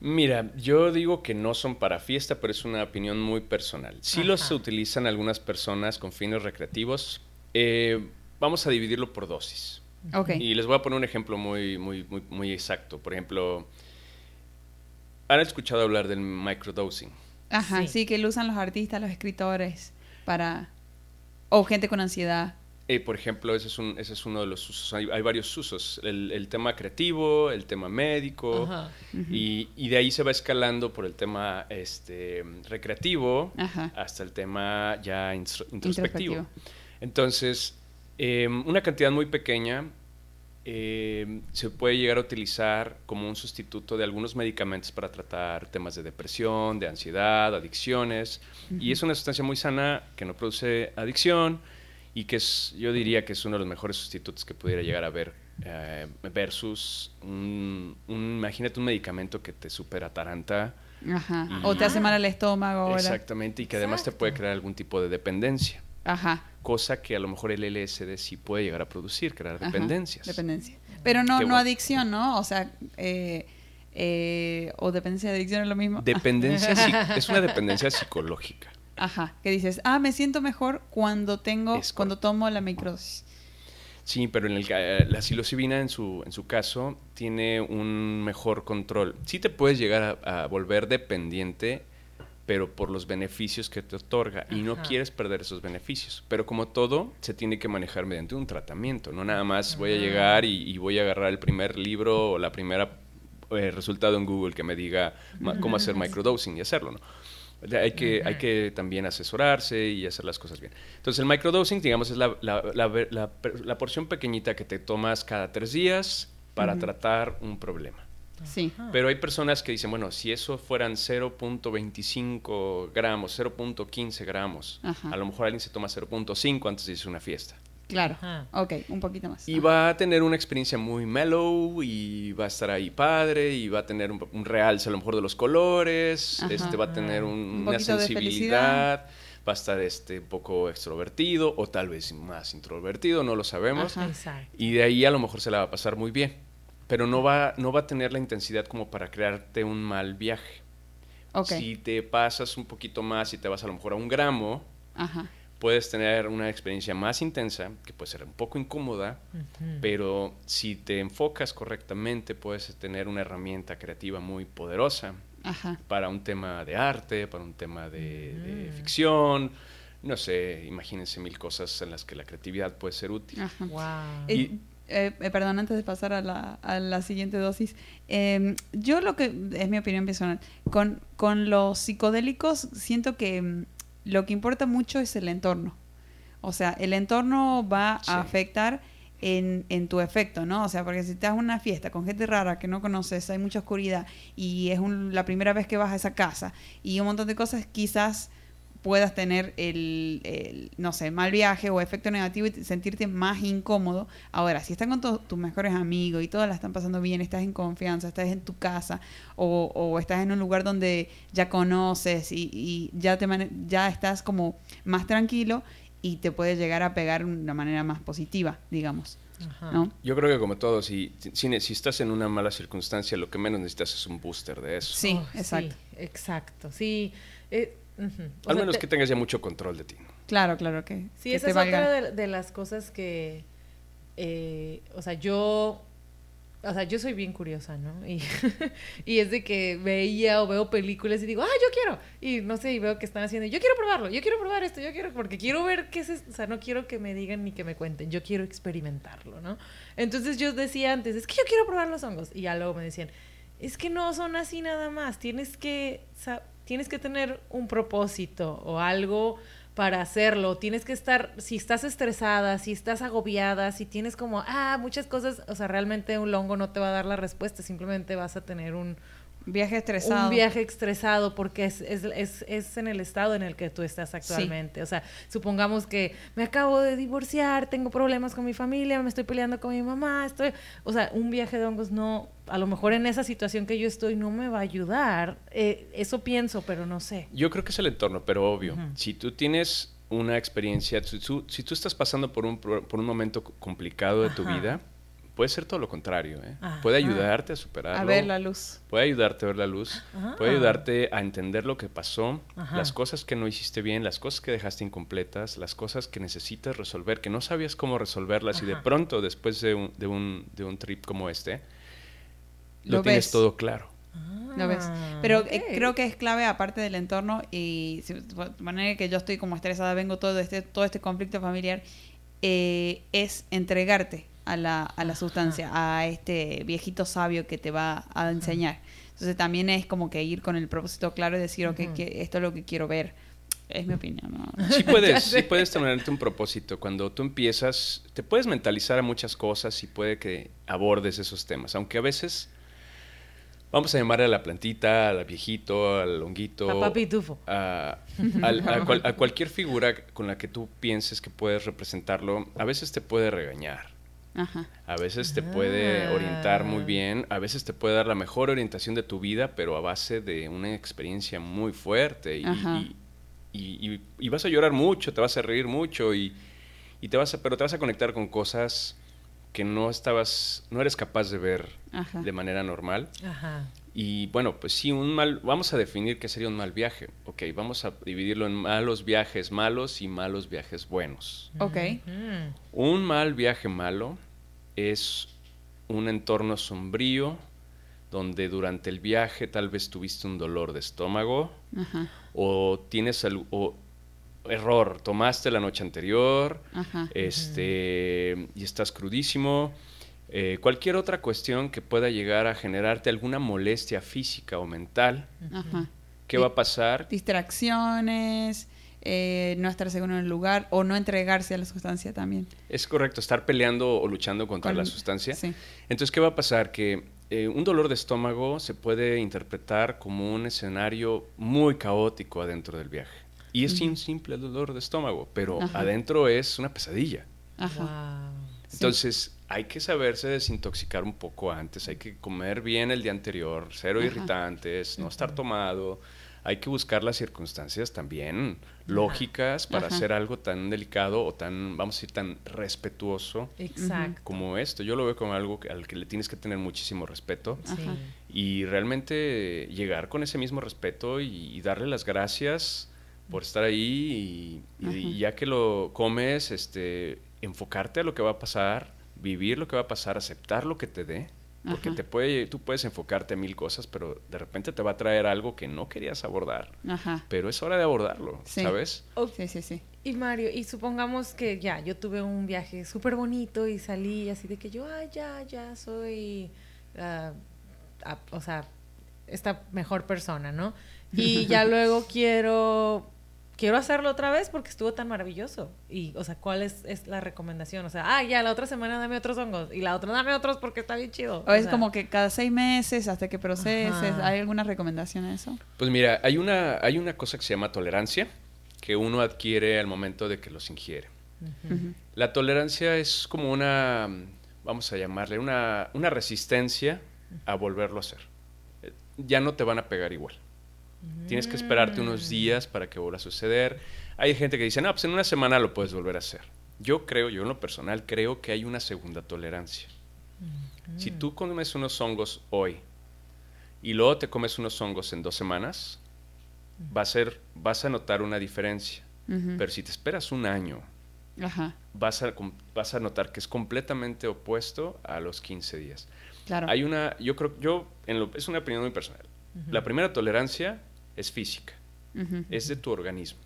Mira, yo digo que no son para fiesta, pero es una opinión muy personal. Sí los Ajá. utilizan algunas personas con fines recreativos. Eh, vamos a dividirlo por dosis. Ok. Y les voy a poner un ejemplo muy, muy, muy, muy exacto. Por ejemplo, ¿han escuchado hablar del microdosing? Ajá, Sí. sí. que lo usan los artistas, los escritores, para... O gente con ansiedad. Eh, por ejemplo, ese es, un, ese es uno de los usos. Hay, hay varios usos. El, el tema creativo, el tema médico. Ajá. Y, y de ahí se va escalando por el tema este, recreativo Ajá. hasta el tema ya intro- introspectivo. Introspectivo. Entonces, eh, una cantidad muy pequeña eh, se puede llegar a utilizar como un sustituto de algunos medicamentos para tratar temas de depresión, de ansiedad, adicciones. Y es una sustancia muy sana que no produce adicción y que es, yo diría que es uno de los mejores sustitutos que pudiera llegar a ver eh, versus un, un- imagínate un medicamento que te super ataranta Ajá. Y- O te hace mal al estómago. ahora. exactamente y que además te puede crear algún tipo de dependencia Ajá. cosa que a lo mejor el LSD sí puede llegar a producir, crear ajá. dependencias. Dependencia. Pero no, Qué no bueno. adicción, ¿no? O sea, eh, eh, o dependencia de adicción es lo mismo. Dependencia <laughs> es una dependencia psicológica. Ajá. Que dices, ah, me siento mejor cuando tengo, Es cuando tomo la microsis. Sí, pero en el, la psilocibina en su, en su caso tiene un mejor control. Sí te puedes llegar a, a volver dependiente pero por los beneficios que te otorga y no Ajá. quieres perder esos beneficios. Pero como todo, se tiene que manejar mediante un tratamiento, no nada más voy a Ah. llegar y, y voy a agarrar el primer libro o la primera eh, resultado en Google que me diga cómo hacer microdosing y hacerlo, ¿no? Hay que, hay que también asesorarse y hacer las cosas bien. Entonces, el microdosing, digamos, es la, la- la ver- la per- la porción pequeñita que te tomas cada tres días para tratar un problema. Sí. Pero hay personas que dicen, bueno, si eso fueran 0.25 gramos, 0.15 gramos, Ajá. a lo mejor alguien se toma 0.5 antes de irse a una fiesta. Claro. Ajá. Ok, un poquito más. Y va a tener una experiencia muy mellow y va a estar ahí padre y va a tener un, un realce a lo mejor de los colores, Ajá. este va a tener un- Un una sensibilidad, va a estar este un poco extrovertido o tal vez más introvertido, no lo sabemos. Y de ahí a lo mejor se la va a pasar muy bien, pero no va no va a tener la intensidad como para crearte un mal viaje. Ok. Si te pasas un poquito más y te vas a lo mejor a un gramo, Ajá. Puedes tener una experiencia más intensa, que puede ser un poco incómoda, pero si te enfocas correctamente, puedes tener una herramienta creativa muy poderosa Ajá. para un tema de arte, para un tema de, de ficción. No sé, imagínense mil cosas en las que la creatividad puede ser útil. Ajá. Wow. Eh, Y- eh, eh, perdón, antes de pasar a la, a la siguiente dosis, eh, yo lo que, es mi opinión personal, con, con los psicodélicos siento que mm, lo que importa mucho es el entorno. O sea, el entorno va Sí. a afectar en, en tu efecto, ¿no? O sea, porque si estás en una fiesta con gente rara que no conoces, hay mucha oscuridad y es un- la primera vez que vas a esa casa y un montón de cosas, quizás puedas tener el, el, no sé, mal viaje o efecto negativo y te- sentirte más incómodo. Ahora, si están con tus mejores amigos y todas la están pasando bien, estás en confianza, estás en tu casa o, o estás en un lugar donde ya conoces y, y ya, te mane- ya estás como más tranquilo y te puede llegar a pegar de una manera más positiva, digamos, Ajá. ¿no? Yo creo que como todo, si, si, si estás en una mala circunstancia, lo que menos necesitas es un booster de eso. Sí, Oh, exacto. Sí, exacto. Sí. eh, Al sea, menos te- que tengas ya mucho control de ti. Claro, claro que, Sí, que esa es valga. otra de, de las cosas que, eh, o sea, yo, o sea, yo soy bien curiosa, ¿no? Y, <laughs> y es de que veía o veo películas y digo, ah, yo quiero. Y no sé, y veo que están haciendo, yo quiero probarlo, yo quiero probar esto, yo quiero, porque quiero ver qué es, es- o sea, no quiero que me digan ni que me cuenten, yo quiero experimentarlo, ¿no? Entonces yo decía antes, es que yo quiero probar los hongos. Y ya luego me decían, es que no son así nada más, tienes que, tienes que tener un propósito o algo para hacerlo, tienes que estar, si estás estresada, si estás agobiada, si tienes como, ah, muchas cosas, o sea, realmente un hongo no te va a dar la respuesta, simplemente vas a tener un, Viaje estresado. un viaje estresado porque es, es, es, es en el estado en el que tú estás actualmente. O sea, supongamos que me acabo de divorciar, tengo problemas con mi familia, me estoy peleando con mi mamá, estoy... O sea, un viaje de hongos no, a lo mejor en esa situación que yo estoy no me va a ayudar. Eh, eso pienso, pero no sé. Yo creo que es el entorno, pero obvio, si tú tienes una experiencia, si tú, si tú estás pasando por un, pro- por un momento complicado de tu vida, puede ser todo lo contrario. ¿eh? Puede ayudarte a superarlo. a ver la luz. Puede ayudarte a ver la luz, Ah. puede ayudarte a entender lo que pasó, Ajá. las cosas que no hiciste bien, las cosas que dejaste incompletas, las cosas que necesitas resolver, que no sabías cómo resolverlas y de pronto después de un, de un, de un trip como este, lo, Lo tienes ves. todo claro. ¿Lo ves? Ah, Pero eh, creo que es clave aparte del entorno y si- de manera que yo estoy como estresada, vengo todo este todo este conflicto familiar eh, es entregarte a la, a la sustancia, a este viejito sabio que te va a enseñar. Entonces también es como que ir con el propósito claro y decir, ok, que esto es lo que quiero ver. Es mi opinión, ¿no? <laughs> Sí puedes, <laughs> sí puedes tenerte un propósito. Cuando tú empiezas, te puedes mentalizar a muchas cosas y puede que abordes esos temas. Aunque a veces, vamos a llamarle a la plantita, al viejito, al honguito, Papá Pitufo. a, al- a cual- a cualquier figura con la que tú pienses que puedes representarlo, a veces te puede regañar. Ajá. A veces te puede Ah. orientar muy bien, a veces te puede dar la mejor orientación de tu vida, pero a base de una experiencia muy fuerte. Y, y- y- y- y vas a llorar mucho, te vas a reír mucho, y, y te vas a, pero te vas a conectar con cosas que no estabas, no eres capaz de ver Ajá. de manera normal. Ajá. Y bueno, pues sí, un mal, vamos a definir qué sería un mal viaje. Ok, vamos a dividirlo en malos viajes malos y malos viajes buenos. Ok. Un mal viaje malo es un entorno sombrío donde durante el viaje tal vez tuviste un dolor de estómago Ajá. o tienes al- o error, tomaste la noche anterior, Ajá. este y estás crudísimo, eh, cualquier otra cuestión que pueda llegar a generarte alguna molestia física o mental, Ajá. ¿qué va a pasar? Distracciones, eh, no estar seguro en el lugar o no entregarse a la sustancia también. Es correcto, estar peleando o luchando contra Con- la sustancia. Sí. Entonces, ¿qué va a pasar? Que eh, un dolor de estómago se puede interpretar como un escenario muy caótico adentro del viaje. Y es un simple dolor de estómago, pero Ajá. adentro es una pesadilla. Ajá. Wow. Sí. Entonces, hay que saberse desintoxicar un poco antes, hay que comer bien el día anterior, cero Ajá. irritantes, no estar tomado. Hay que buscar las circunstancias también lógicas para Ajá. hacer algo tan delicado o tan, vamos a decir, tan respetuoso Exacto. como esto. Yo lo veo como algo que- al que le tienes que tener muchísimo respeto. Ajá. y realmente llegar con ese mismo respeto y, y darle las gracias por estar ahí y, y ya que lo comes, este, enfocarte a lo que va a pasar, vivir lo que va a pasar, aceptar lo que te dé. Porque Ajá. te puede, tú puedes enfocarte a mil cosas, pero de repente te va a traer algo que no querías abordar. Ajá. Pero es hora de abordarlo, Sí. ¿sabes? Sí, sí, sí. Y Mario, y supongamos que ya, yo tuve un viaje súper bonito y salí así de que yo, ay, ya, ya soy, ah, ah, o sea, esta mejor persona, ¿no? Y ya <laughs> luego quiero, quiero hacerlo otra vez porque estuvo tan maravilloso. Y, o sea, ¿cuál es, es la recomendación? O sea, ah, ya, la otra semana dame otros hongos y la otra dame otros porque está bien chido. O es sea, como que cada seis meses hasta que proceses. Ajá. ¿Hay alguna recomendación a eso? Pues mira, hay una, hay una cosa que se llama tolerancia que uno adquiere al momento de que los ingiere. La tolerancia es como una, vamos a llamarle, una, una resistencia a volverlo a hacer. Eh, Ya no te van a pegar igual. Tienes que esperarte unos días para que vuelva a suceder. Hay gente que dice, no, pues en una semana lo puedes volver a hacer. Yo creo, yo en lo personal creo que hay una segunda tolerancia. Si tú comes unos hongos hoy y luego te comes unos hongos en dos semanas, va a ser, vas a notar una diferencia. Pero si te esperas un año, Ajá. vas a, vas a notar que es completamente opuesto a los 15 días. Claro. Hay una, yo creo, yo, en lo- es una opinión muy personal. La primera tolerancia es física, es de tu organismo.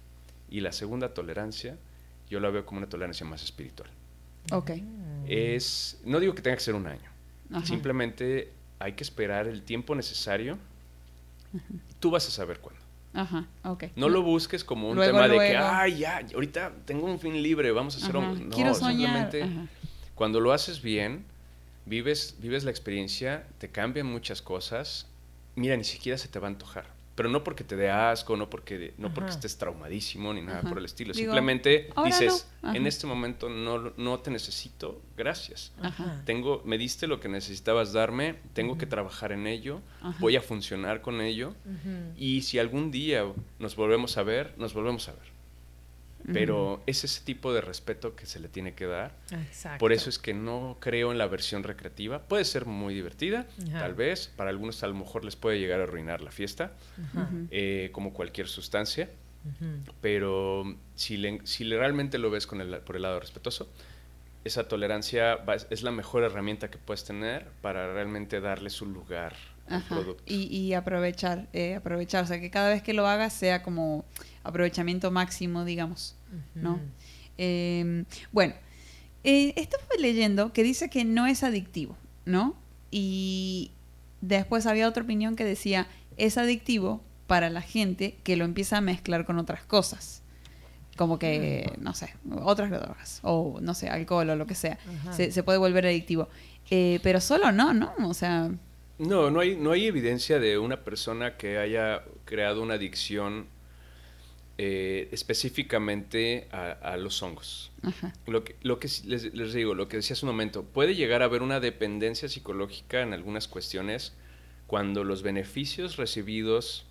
Y la segunda tolerancia, yo la veo como una tolerancia más espiritual. Ok. Es, no digo que tenga que ser un año, Ajá. simplemente hay que esperar el tiempo necesario. Tú vas a saber cuándo. Ajá. Ok. No lo busques como un Luego, tema de que, luego. ay, ya, ahorita tengo un fin libre, vamos a hacer Ajá. hongos". No, Quiero soñar. simplemente Ajá. cuando lo haces bien, vives, vives la experiencia, te cambian muchas cosas. Mira, ni siquiera se te va a antojar. Pero no porque te dé asco, no porque, no porque estés traumadísimo ni nada Ajá. por el estilo. Digo, Simplemente dices, no. En este momento no, no te necesito, gracias. Ajá. Tengo, me diste lo que necesitabas darme, tengo que trabajar en ello, Ajá. voy a funcionar con ello. Y si algún día nos volvemos a ver, nos volvemos a ver. Pero es ese tipo de respeto que se le tiene que dar. Exacto. Por eso es que no creo en la versión recreativa. Puede ser muy divertida, Ajá. tal vez. Para algunos a lo mejor les puede llegar a arruinar la fiesta, Ajá. eh, como cualquier sustancia. Pero si, le- si le- realmente lo ves con el- por el lado respetuoso, esa tolerancia va- es la mejor herramienta que puedes tener para realmente darle su lugar al Ajá. producto. Y, y aprovechar, eh, aprovechar, o sea, que cada vez que lo hagas sea como aprovechamiento máximo, digamos, ¿no? Eh, bueno, eh, estaba leyendo que dice que no es adictivo, ¿no? Y después había otra opinión que decía, es adictivo para la gente que lo empieza a mezclar con otras cosas. Como que, no sé, otras drogas, o no sé, alcohol o lo que sea. Se puede volver adictivo. Eh, pero solo no, ¿no? O sea, No, no hay, no hay evidencia de una persona que haya creado una adicción eh, específicamente a, a los hongos. ajá. Lo que, lo que sí les, les digo, lo que decía hace un momento, puede llegar a haber una dependencia psicológica en algunas cuestiones cuando los beneficios recibidos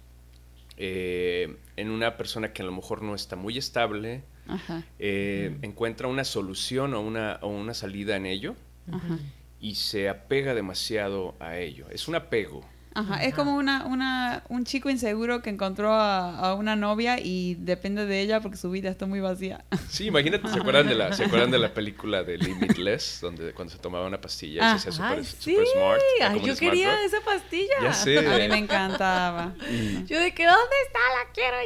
eh, en una persona que a lo mejor no está muy estable, Ajá. eh, encuentra una solución o una, o una salida en ello Ajá. y se apega demasiado a ello. Es un apego. Ajá, es como una, una, un chico inseguro que encontró a, a una novia y depende de ella porque su vida está muy vacía. Sí, imagínate, ¿se acuerdan de la, ¿se acuerdan de la <laughs> película de Limitless? Donde cuando se tomaba una pastilla y se hacía super, sí. super smart. Ay, yo smart quería dog. esa pastilla. Ya sé. A mí me encantaba. Yo de que, ¿dónde está? La quiero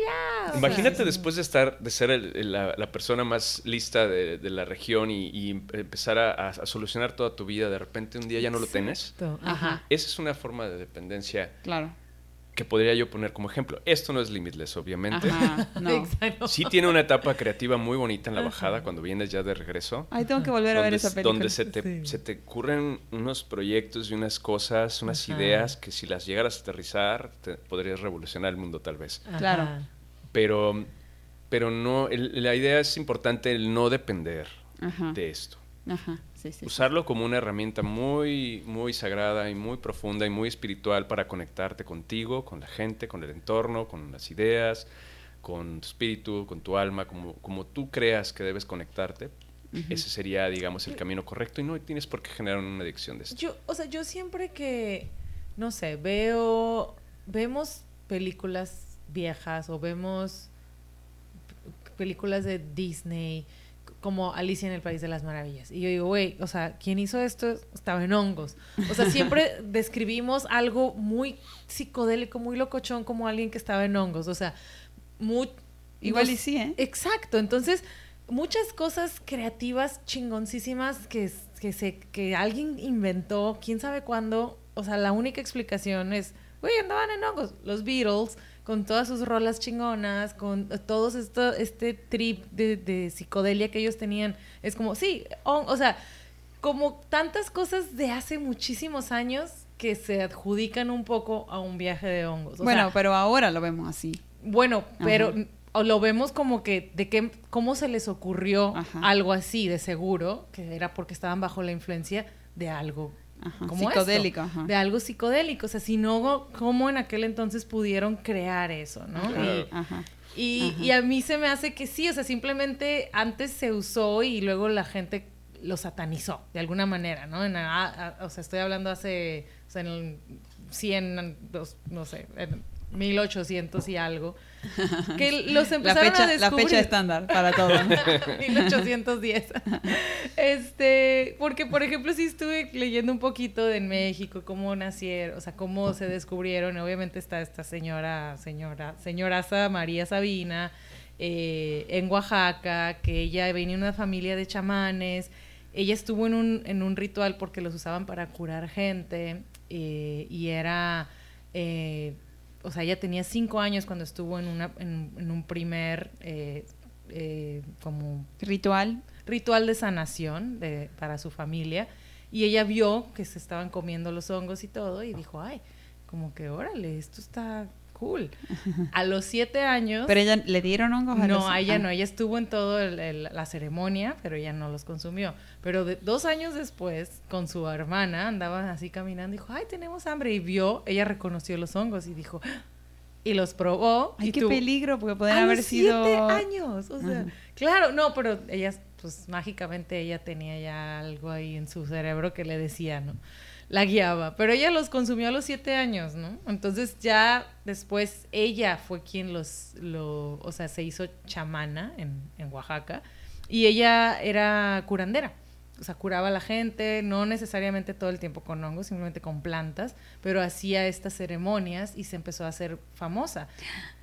ya. Imagínate después de estar, de ser el- el- la, la persona más lista de, de la región y, y empezar a, a- a solucionar toda tu vida, de repente un día ya no lo tienes. Exacto, Ajá. Ajá. Esa es una forma de dependencia Claro. que podría yo poner como ejemplo. Esto no es Limitless, obviamente. Ajá, no. <laughs> Exacto. Sí tiene una etapa creativa muy bonita en la bajada cuando vienes ya de regreso. Ay, tengo que volver a ver donde, esa película. donde se te, Sí. se te ocurren unos proyectos y unas cosas, unas Ajá. ideas que si las llegaras a aterrizar, te, podrías revolucionar el mundo tal vez. Claro. Pero, pero no, el- la idea es importante el no depender Ajá. de esto. Ajá. Sí, sí. Usarlo como una herramienta muy, muy sagrada y muy profunda y muy espiritual para conectarte contigo, con la gente, con el entorno, con las ideas, con tu espíritu, con tu alma, como, como tú creas que debes conectarte. Ese sería, digamos, el camino correcto y no tienes por qué generar una adicción de esto. Yo, o sea, yo siempre que, no sé, veo, vemos películas viejas o vemos películas de Disney como Alicia en el País de las Maravillas. Y yo digo, güey, o sea, quien hizo esto estaba en hongos. O sea, siempre <laughs> describimos algo muy psicodélico, muy locochón, como alguien que estaba en hongos. O sea, muy... Igual nos- y sí, ¿eh? Exacto, entonces muchas cosas creativas chingoncísimas que, que, se, que alguien inventó, quién sabe cuándo, o sea, la única explicación es, güey, andaban en hongos, los Beatles, con todas sus rolas chingonas, con todos esto, este trip de, de psicodelia que ellos tenían, es como, sí, o sea, como tantas cosas de hace muchísimos años que se adjudican un poco a un viaje de hongos. O bueno, sea, pero ahora lo vemos así. bueno, pero Ajá. lo vemos como que de qué cómo se les ocurrió Ajá. algo así de seguro, que era porque estaban bajo la influencia de algo Ajá, como psicodélico, esto, ajá. de algo psicodélico, o sea, si no cómo en aquel entonces pudieron crear eso, ¿no? Claro. Ajá. Y, Ajá. y a mí se me hace que sí, o sea, simplemente antes se usó y luego la gente lo satanizó de alguna manera, ¿no? En, a- a- o sea, estoy hablando hace, o sea, en el 100, dos- no sé, en 1800 y algo, <laughs> que los La empezaron a fecha, la descubrir. fecha estándar para todo. ¿no? <laughs> 1810. Este, porque por ejemplo sí estuve leyendo un poquito de en México cómo nacieron, o sea, cómo se descubrieron. Obviamente está esta señora, señora, señoraza María Sabina eh, en Oaxaca, que ella venía de una familia de chamanes. Ella estuvo en un, en un ritual porque los usaban para curar gente eh, y era, eh, o sea, ella tenía cinco años cuando estuvo en, una, en, en un primer eh, eh, como Ritual. ritual de sanación de, para su familia y ella vio que se estaban comiendo los hongos y todo y dijo, ay, como que órale, esto está cool. A los siete años... Pero ella le dieron hongos a los- no, a ella ah. no, ella estuvo en el- la ceremonia, pero ella no los consumió. Pero de- dos años después, con su hermana, andaban así caminando dijo, ay, tenemos hambre. Y vio, ella reconoció los hongos y dijo, <gasps> y los probó. Ay, y qué peligro, porque pueden a haber los sido... siete años, o sea, Ajá. claro, no, pero ella, pues mágicamente ella tenía ya algo ahí en su cerebro que le decía, ¿no? La guiaba, pero ella los consumió a los siete años, ¿no? Entonces ya después ella fue quien los, lo, o sea, se hizo chamana en, en Oaxaca y ella era curandera. O sea, curaba a la gente, no necesariamente todo el tiempo con hongos, simplemente con plantas, pero hacía estas ceremonias y se empezó a hacer famosa.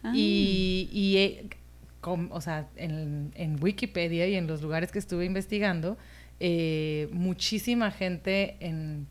Ah. Y, y, eh, com- o sea, en, en Wikipedia y en los lugares que estuve investigando, eh, muchísima gente en,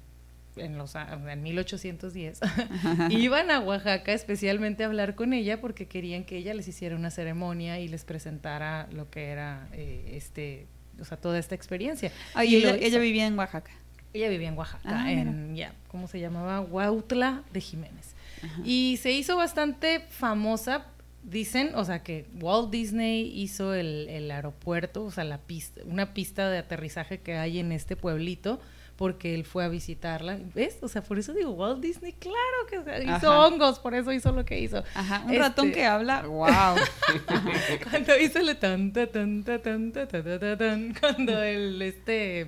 en, los, en 1810 <laughs> iban a Oaxaca especialmente a hablar con ella porque querían que ella les hiciera una ceremonia y les presentara lo que era eh, este, o sea, toda esta experiencia. Ay, Y ella, vivía en Oaxaca. Ella vivía en Oaxaca, Ah, en, ya, ¿cómo se llamaba? Huautla de Jiménez. Y se hizo bastante famosa, dicen, o sea, que Walt Disney hizo el, el aeropuerto, o sea, la pista, una pista de aterrizaje que hay en este pueblito, porque él fue a visitarla. ¿Ves? O sea, por eso digo, Walt Disney, claro que se- hizo Ajá. hongos, por eso hizo lo que hizo. Ajá, un Este, ratón que habla, wow. <laughs> cuando hizo el tan ta tan ta tan ta ta ta ta tan, cuando el este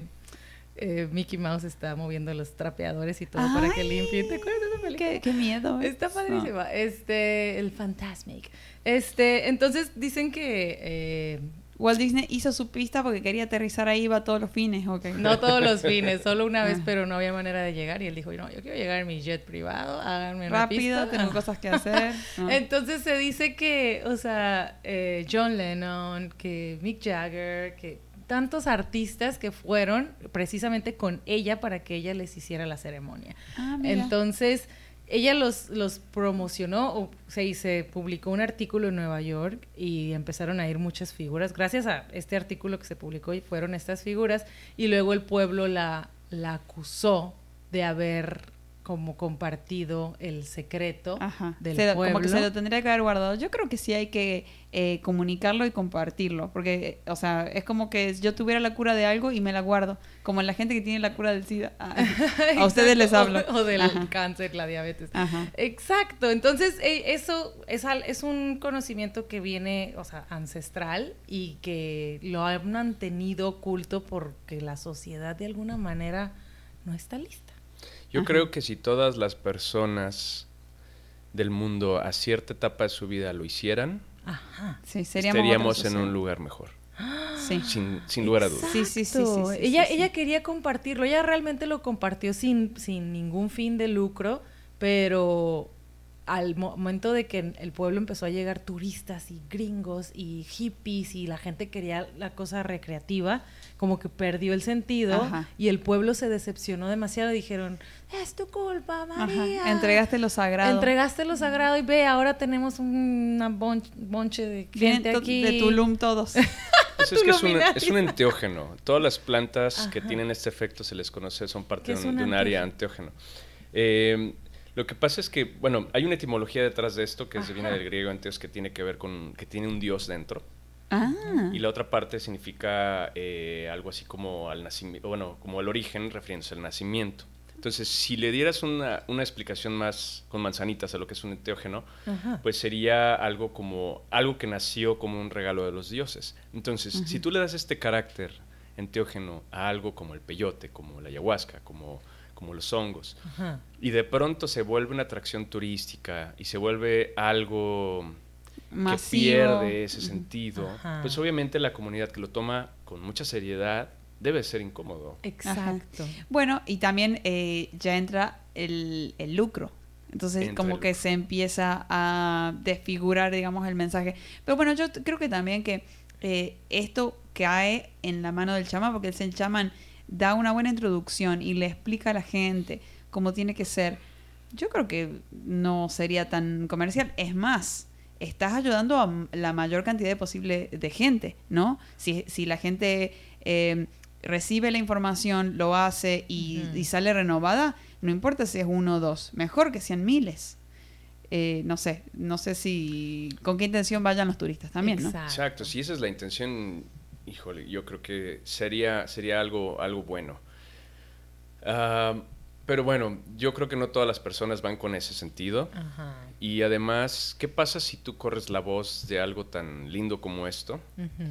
eh, Mickey Mouse está moviendo los trapeadores y todo para que limpien. ¿Te acuerdas de esa película? Qué, qué miedo. Está padrísima. Este, el Fantasmic. Este, entonces dicen que eh, Walt Disney hizo su pista porque quería aterrizar ahí, iba todos los fines, ok. no todos los <laughs> fines, solo una vez, Ah. pero no había manera de llegar. Y él dijo, no, yo quiero llegar en mi jet privado, háganme una Rápido, pista". tengo cosas que hacer. <laughs> Ah. Entonces se dice que, o sea, eh, John Lennon, que Mick Jagger, que tantos artistas que fueron precisamente con ella para que ella les hiciera la ceremonia. Ah, mira. Entonces, ella los, los promocionó, o sea, y se publicó un artículo en Nueva York y empezaron a ir muchas figuras. Gracias a este artículo que se publicó y fueron estas figuras, y luego el pueblo la, la acusó de haber como compartido el secreto Ajá. del Se pueblo. Como que se lo tendría que haber guardado. Yo creo que sí hay que eh, comunicarlo y compartirlo. Porque, eh, o sea, es como que yo tuviera la cura de algo y me la guardo. Como la gente que tiene la cura del SIDA. Ah, <laughs> a ustedes les hablo. O, o del Ajá. cáncer, la diabetes. Ajá. Exacto, entonces eh, eso es, al- es un conocimiento que viene, o sea, ancestral y que lo han mantenido oculto porque la sociedad de alguna manera no está lista. Yo Ajá. creo que si todas las personas del mundo a cierta etapa de su vida lo hicieran, Ajá. Sí, seríamos, estaríamos en un lugar mejor, Sí. sin, sin lugar a dudas. Sí, sí, sí, sí, Exacto. sí, sí, ella, sí. ella quería compartirlo, ella realmente lo compartió sin, sin ningún fin de lucro, pero al mo- momento de que el pueblo empezó a llegar turistas y gringos y hippies y la gente quería la cosa recreativa, como que perdió el sentido Ajá. y el pueblo se decepcionó demasiado. Dijeron, es tu culpa, Ajá. María. Entregaste lo sagrado. Entregaste lo sagrado y ve, ahora tenemos una bonch- bonche de gente aquí. de Tulum todos. <laughs> Pues es que es un, es un enteógeno. Todas las plantas que Ajá. tienen este efecto se les conoce, son parte ¿Qué de es un, un de un área anteógeno. Eh, lo que pasa es que, bueno, hay una etimología detrás de esto que se viene Ajá. del griego enteos que tiene que ver con que tiene un dios dentro. Ah. Y la otra parte significa eh, algo así como al nacimiento, bueno, como el origen refiriéndose al nacimiento. Entonces, si le dieras una, una explicación más con manzanitas a lo que es un enteógeno, Ajá. pues sería algo como algo que nació como un regalo de los dioses. Entonces, si tú le das este carácter enteógeno a algo como el peyote, como la ayahuasca, como, como los hongos, Ajá. y de pronto se vuelve una atracción turística y se vuelve algo que Masivo. pierde ese sentido, Ajá. pues obviamente la comunidad que lo toma con mucha seriedad debe ser incómodo. Exacto. Bueno, y también eh, ya entra el, el lucro. Entonces, Entra como que lucro. se empieza a desfigurar, digamos, el mensaje. Pero bueno, yo creo que también que eh, esto cae en la mano del chamán, porque el chamán da una buena introducción y le explica a la gente cómo tiene que ser. Yo creo que no sería tan comercial. Es más, estás ayudando a la mayor cantidad de posible de gente, ¿no? Si, si la gente eh, recibe la información, lo hace y, sale renovada, no importa si es uno o dos, mejor que sean miles. Eh, no sé, no sé si con qué intención vayan los turistas también, ¿no? Exacto. Exacto, si esa es la intención, híjole, yo creo que sería, sería algo, algo bueno. Pero bueno, yo creo que no todas las personas van con ese sentido. Ajá. Y además, ¿qué pasa si tú corres la voz de algo tan lindo como esto? Ujú.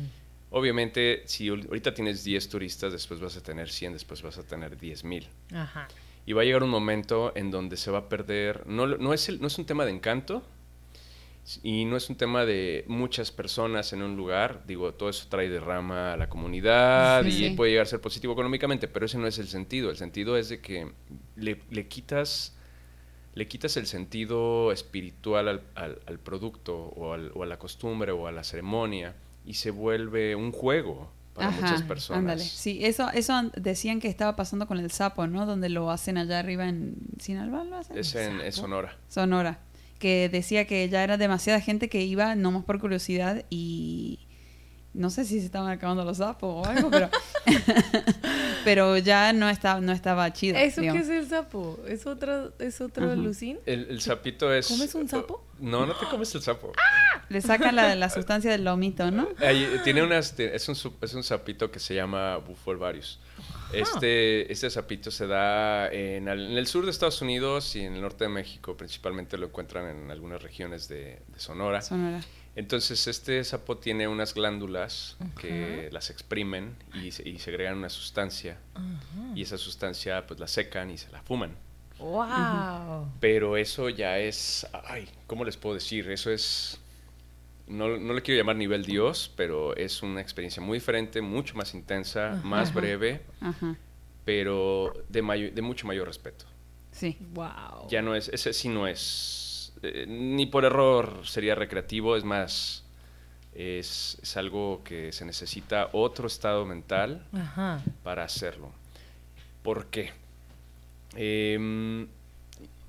Obviamente, si ahor- ahorita tienes 10 turistas, después vas a tener 100, después vas a tener 10 mil. Ajá. Y va a llegar un momento en donde se va a perder, no, no, es, el- no es un tema de encanto y no es un tema de muchas personas en un lugar, digo, todo eso trae de rama a la comunidad Sí, y sí. puede llegar a ser positivo económicamente, pero ese no es el sentido, el sentido es de que le, le quitas le quitas el sentido espiritual al, al- al producto o, al- o a la costumbre o a la ceremonia y se vuelve un juego para Ajá, muchas personas. Ándale. Sí, eso, eso an- decían que estaba pasando con el sapo, ¿no? Donde lo hacen allá arriba en Sinaloa, ¿lo hacen? Es en es Sonora. Sonora. Que decía que ya era demasiada gente que iba nomás por curiosidad y no sé si se estaban acabando los sapos o algo, pero <laughs> pero ya no estaba no estaba chido. ¿Eso qué es el sapo? ¿Es otro, es otro Ajá. lucín? El, el sapito es... ¿Comes un sapo? No, no te comes el sapo. Le sacan la, la sustancia del lomito, ¿no? Ahí, tiene unas, es, un, su- es un sapito que se llama Bufolvarius. Este, este sapito se da en, el sur de Estados Unidos y en el norte de México. Principalmente lo encuentran en algunas regiones de, de Sonora. Sonora. Entonces, este sapo tiene unas glándulas que las exprimen y segregan una sustancia. Y esa sustancia, pues la secan y se la fuman. ¡Wow! Pero eso ya es. Ay, ¿cómo les puedo decir? Eso es. No, no le quiero llamar nivel Dios, pero es una experiencia muy diferente, mucho más intensa, más Ajá. breve, Ajá. pero de, de mucho mayor respeto. Sí. ¡Wow! Ya no es. Ese sí no es. eh, ni por error sería recreativo, es más. Es, es algo que se necesita otro estado mental Ajá. para hacerlo. ¿Por qué? Em,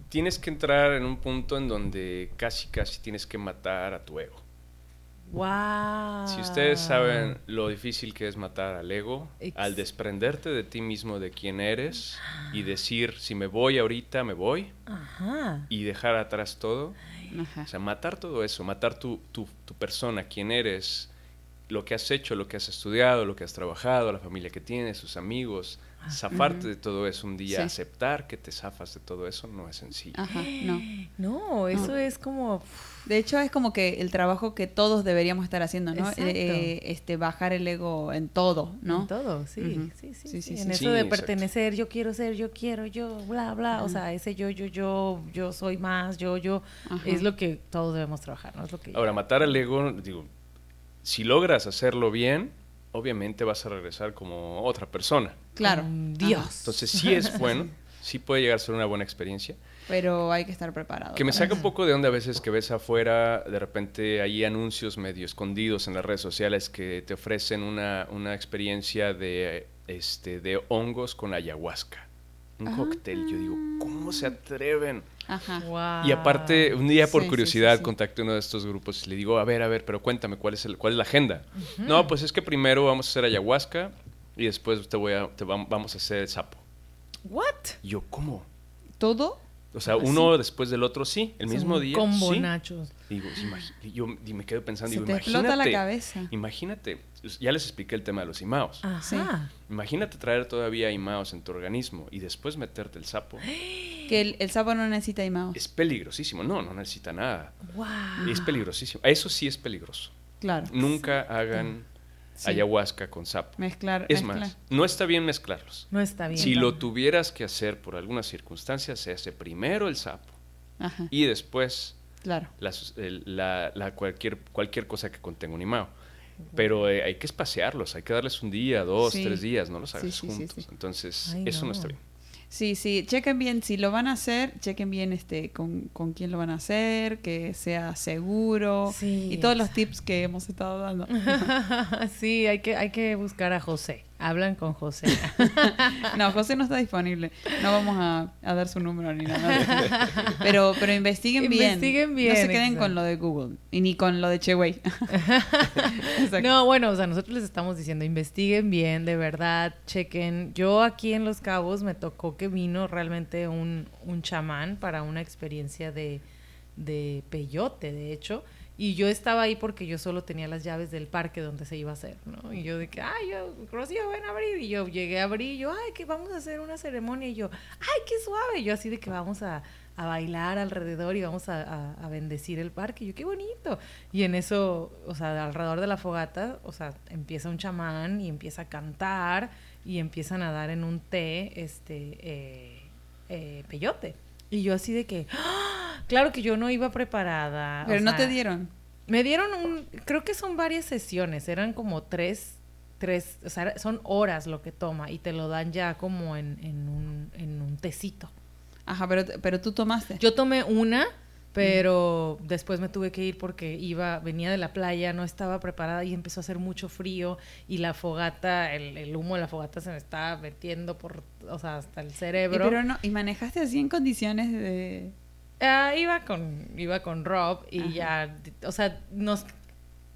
tienes que entrar en un punto en donde casi casi tienes que matar a tu ego. ¡Wow! Si ustedes saben lo difícil que es matar al ego, Ex- al desprenderte de ti mismo, de quién eres, y decir, si me voy ahorita, me voy, Ajá. y dejar atrás todo, Ajá. o sea, matar todo eso, matar tu, tu, tu persona, quién eres, lo que has hecho, lo que has estudiado, lo que has trabajado, la familia que tienes, tus amigos, zafarte de todo eso un día, Sí. aceptar que te zafas de todo eso no es sencillo. Ajá. No. <gasps> No, eso No. es como... De hecho, es como que el trabajo que todos deberíamos estar haciendo, ¿no? Exacto. Eh, este, bajar el ego en todo, ¿no? En todo, sí, sí, sí, Sí, sí, sí, En sí. eso de exacto. pertenecer, yo quiero ser, yo quiero, yo, bla, bla. O sea, ese yo, yo, yo, yo soy más, yo, yo, Ajá. es lo que todos debemos trabajar, ¿no? Es lo que Ahora, matar al ego, digo, si logras hacerlo bien, obviamente vas a regresar como otra persona. Claro. Con Dios. Entonces sí es <laughs> bueno, sí puede llegar a ser una buena experiencia. Pero hay que estar preparado. Que me saca un poco de onda a veces que ves afuera, de repente hay anuncios medio escondidos en las redes sociales que te ofrecen una, una experiencia de, este, de hongos con ayahuasca. Un Ah. cóctel. Yo digo, ¿cómo se atreven? Ajá. Wow. Y aparte, un día por Sí, curiosidad sí, sí. contacté a uno de estos grupos y le digo, a ver, a ver, pero cuéntame, ¿cuál es, el, cuál es la agenda? No, pues es que primero vamos a hacer ayahuasca y después te voy a, te vam- vamos a hacer el sapo. ¿What? Y yo, ¿cómo? ¿Todo? O sea, ¿Ah, uno después del otro, sí, el mismo un día. Combo sí. nachos. Digo, sí, yo y me quedo pensando, Se digo, te imagínate. explota la cabeza. Imagínate, ya les expliqué el tema de los imaos. Ajá. Imagínate traer todavía imaos en tu organismo y después meterte el sapo. <gasps> Que el, el sapo no necesita imao. Es peligrosísimo. No, no necesita nada. Wow. Es peligrosísimo. Eso sí es peligroso. Claro. Nunca hagan Sí. ayahuasca con sapo. Mezclar. Es mezclar. más, no está bien mezclarlos. No está bien. Si lo tuvieras que hacer por alguna circunstancia, se hace primero el sapo Ajá. y después Claro. la, la- la cualquier, cualquier cosa que contenga un imao. Pero eh, hay que espaciarlos, hay que darles un día, dos, Sí. tres días, no los hagas sí, juntos. Entonces, Ay, eso no. no. está bien. Sí, sí, chequen bien, si lo van a hacer, chequen bien este con, con quién lo van a hacer, que sea seguro Sí, y todos los tips que hemos estado dando. <laughs> sí, hay que, hay que buscar a José. Hablan con José. <laughs> No, José no está disponible, no vamos a, a dar su número ni nada. Pero, pero investiguen bien. Investiguen bien, No se queden exacto. con lo de Google y ni con lo de Cheway. <laughs> No, bueno, o sea, nosotros les estamos diciendo, investiguen bien, de verdad, chequen. Yo aquí en Los Cabos me tocó que vino realmente un, un chamán para una experiencia de, de peyote, de hecho. Y yo estaba ahí porque yo solo tenía las llaves del parque donde se iba a hacer, ¿no? Y yo de que, ay, yo, Rocío, ven a abrir. Y yo llegué a abrir y yo, ay, que vamos a hacer una ceremonia. Y yo, ay, qué suave. Y yo así de que vamos a, a bailar alrededor y vamos a, a- a bendecir el parque. Y yo, qué bonito. Y en eso, o sea, alrededor de la fogata, o sea, empieza un chamán y empieza a cantar y empiezan a dar en un té, este, eh, eh, peyote. Y yo así de que, ¡ah! Claro que yo no iba preparada. o Pero no sea, te dieron. me dieron un, creo que son varias sesiones, eran como tres, tres, o sea, son horas lo que toma y te lo dan ya como en, en, un, en un tecito. Ajá, pero, pero tú tomaste. Yo tomé una, pero después me tuve que ir porque iba, venía de la playa, no estaba preparada y empezó a hacer mucho frío y la fogata, el, el humo de la fogata se me estaba metiendo por, o sea, hasta el Y, cerebro. pero no, y manejaste así en condiciones de... Ah, iba con iba con Rob y Ajá. ya, o sea, nos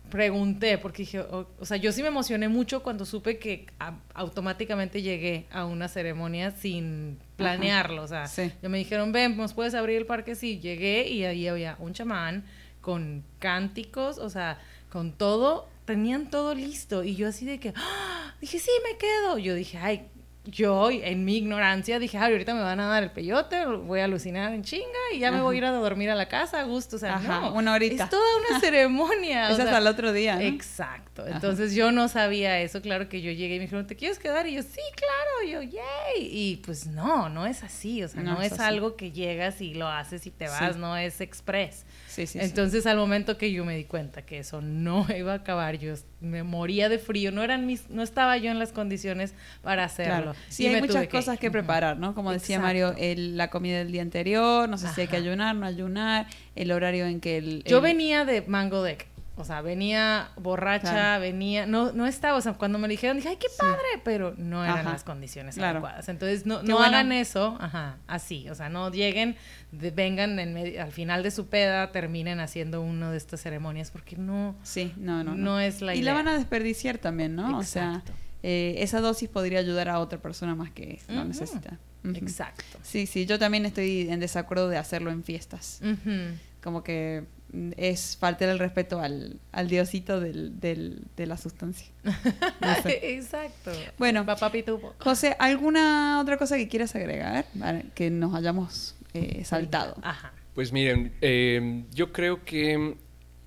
pregunté porque dije, o, o sea, yo sí me emocioné mucho cuando supe que a- automáticamente llegué a una ceremonia sin planearlo, o sea, Sí. yo me dijeron, ven, ¿nos puedes abrir el parque? Sí, llegué y ahí había un chamán con cánticos, o sea, con todo, tenían todo listo y yo así de que, ¡ah! dije, sí, me quedo. Yo dije, ay, yo, en mi ignorancia, dije, ahorita me van a dar el peyote, voy a alucinar en chinga y ya me voy a ir a dormir a la casa a gusto. O sea, no, una horita. Es toda una <laughs> ceremonia. es hasta el otro día. Exacto. Entonces yo no sabía eso. Claro que yo llegué y me dijeron, ¿te quieres quedar? Y yo, sí, claro. Y yo, yay. Y pues no, no es así. O sea, no, es, algo que llegas y lo haces y te vas, no es express. Sí, sí, Entonces, al momento que yo me di cuenta que eso no <laughs> iba a acabar, yo me moría de frío, no eran mis, no estaba yo en las condiciones para hacerlo. Sí, hay muchas cosas que, preparar, ¿no? Como decía Mario, el, la comida del día anterior, no sé si hay que ayunar, no ayunar, el horario en que el... Yo venía de Mango Deck. O sea, venía borracha, venía, no, no estaba, o sea, cuando me dijeron, dije, ay, qué padre, pero no eran las condiciones adecuadas. Entonces, no, no hagan eso, ajá, así, o sea, no lleguen, vengan en al final de su peda, terminen haciendo una de estas ceremonias, porque no, sí, no, no, no, es la idea. Y la van a desperdiciar también, ¿no? O sea, eh, esa dosis podría ayudar a otra persona más que lo necesita. Exacto. Sí, sí, yo también estoy en desacuerdo de hacerlo en fiestas. Como que es faltar el respeto al, al diosito del, del, de la sustancia. <laughs> Exacto. Bueno, José, ¿alguna otra cosa que quieras agregar que nos hayamos eh, saltado? Ajá. Pues miren, eh, yo creo que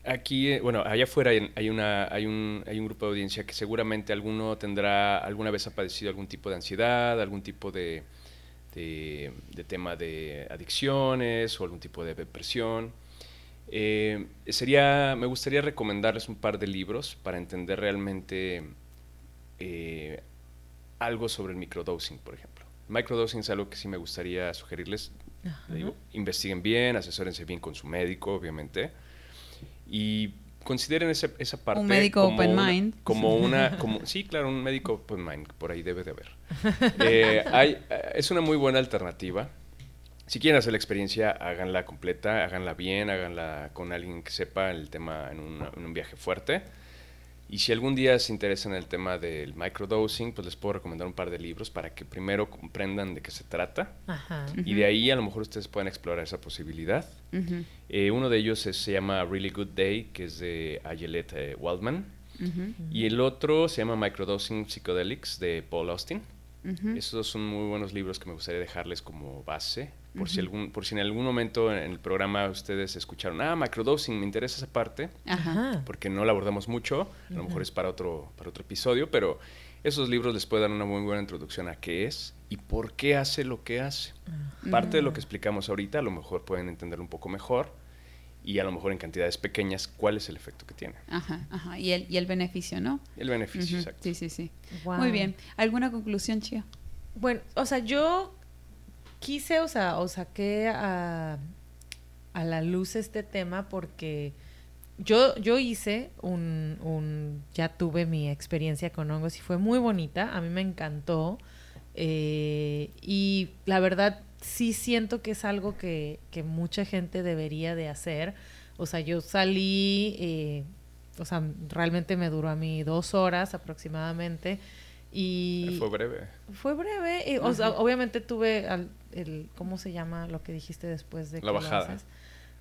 aquí, eh, bueno, allá afuera hay, una, hay, un, hay un grupo de audiencia que seguramente alguno tendrá, alguna vez ha padecido algún tipo de ansiedad, algún tipo de, de, de tema de adicciones o algún tipo de depresión. Eh, sería, me gustaría recomendarles un par de libros para entender realmente eh, algo sobre el microdosing, por ejemplo. Microdosing es algo que sí me gustaría sugerirles. investiguen bien, asesórense bien con su médico, obviamente. Y consideren esa, esa parte. Un médico open mind. Como una. <laughs> Como, sí, claro, un médico open mind, por ahí debe de haber. <laughs> Eh, hay, es una muy buena alternativa si quieren hacer la experiencia, háganla completa, háganla bien, háganla con alguien que sepa el tema en, un viaje fuerte. Y si algún día se interesan en el tema del microdosing, pues les puedo recomendar un par de libros para que primero comprendan de qué se trata. Y de ahí a lo mejor ustedes pueden explorar esa posibilidad. Eh, uno de ellos se llama Really Good Day, que es de Ayelet eh, Waldman. Y el otro se llama Microdosing Psychedelics de Paul Austin. Esos son muy buenos libros que me gustaría dejarles como base por, si algún, por si en algún momento en el programa ustedes escucharon, ah, microdosing, me interesa esa parte, porque no la abordamos mucho, a lo mejor es para otro, para otro episodio, pero esos libros les pueden dar una muy buena introducción a qué es y por qué hace lo que hace. Parte de lo que explicamos ahorita, a lo mejor pueden entender un poco mejor y a lo mejor en cantidades pequeñas cuál es el efecto que tiene. Ajá, ajá. Y el, y el beneficio, ¿no? El beneficio, exacto. Sí, sí, sí. Muy bien. ¿Alguna conclusión, Chia? Bueno, o sea, yo quise, o sea, o saqué a, a la luz este tema porque yo, yo hice un, un, ya tuve mi experiencia con hongos y fue muy bonita, a mí me encantó eh, y la verdad sí siento que es algo que, que, mucha gente debería de hacer. O sea, yo salí, eh, o sea, realmente me duró a mí dos horas aproximadamente y fue breve. Fue breve. o sea, obviamente tuve el, ¿cómo se llama lo que dijiste después de la bajada?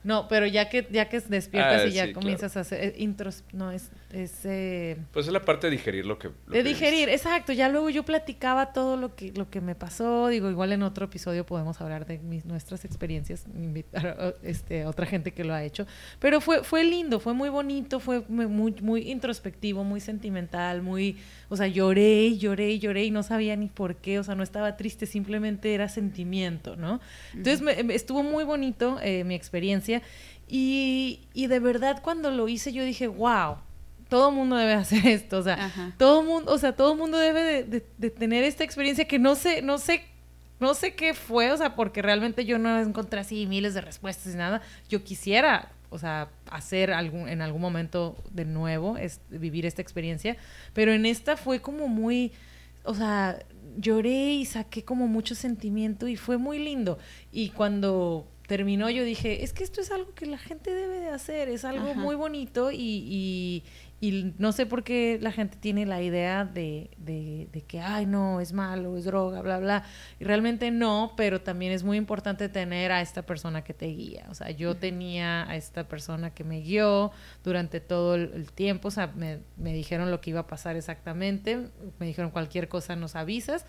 No, pero ya que ya que despiertas ah, y ya comienzas a hacer eh, intros, no es es eh, pues es la parte de digerir lo que de digerir, exacto. Ya luego yo platicaba todo lo que lo que me pasó. Digo, igual en otro episodio podemos hablar de mis, nuestras experiencias, invitar a este otra gente que lo ha hecho. Pero fue fue lindo, fue muy bonito, fue muy muy introspectivo, muy sentimental, muy, o sea, lloré, lloré, lloré y no sabía ni por qué, o sea, no estaba triste, simplemente era sentimiento, ¿no? Entonces estuvo muy bonito eh, mi experiencia y, de verdad cuando lo hice yo dije, wow, todo mundo debe <laughs> hacer esto, o sea, todo mundo, o sea, todo mundo debe de, tener esta experiencia que no sé, no sé, no sé qué fue, o sea, porque realmente yo no encontré así miles de respuestas y nada. Yo quisiera, o sea, hacer algún, en algún momento de nuevo, es, vivir esta experiencia, pero en esta fue como muy, o sea, lloré y saqué como mucho sentimiento y fue muy lindo. Y cuando terminó, yo dije, es que esto es algo que la gente debe de hacer, es algo muy bonito y, y, no sé por qué la gente tiene la idea de, de, de, que, ay, no, es malo, es droga, bla, bla. Y realmente no, pero también es muy importante tener a esta persona que te guía. O sea, yo tenía a esta persona que me guió durante todo el, tiempo, o sea, me, me dijeron lo que iba a pasar exactamente, me dijeron cualquier cosa nos avisas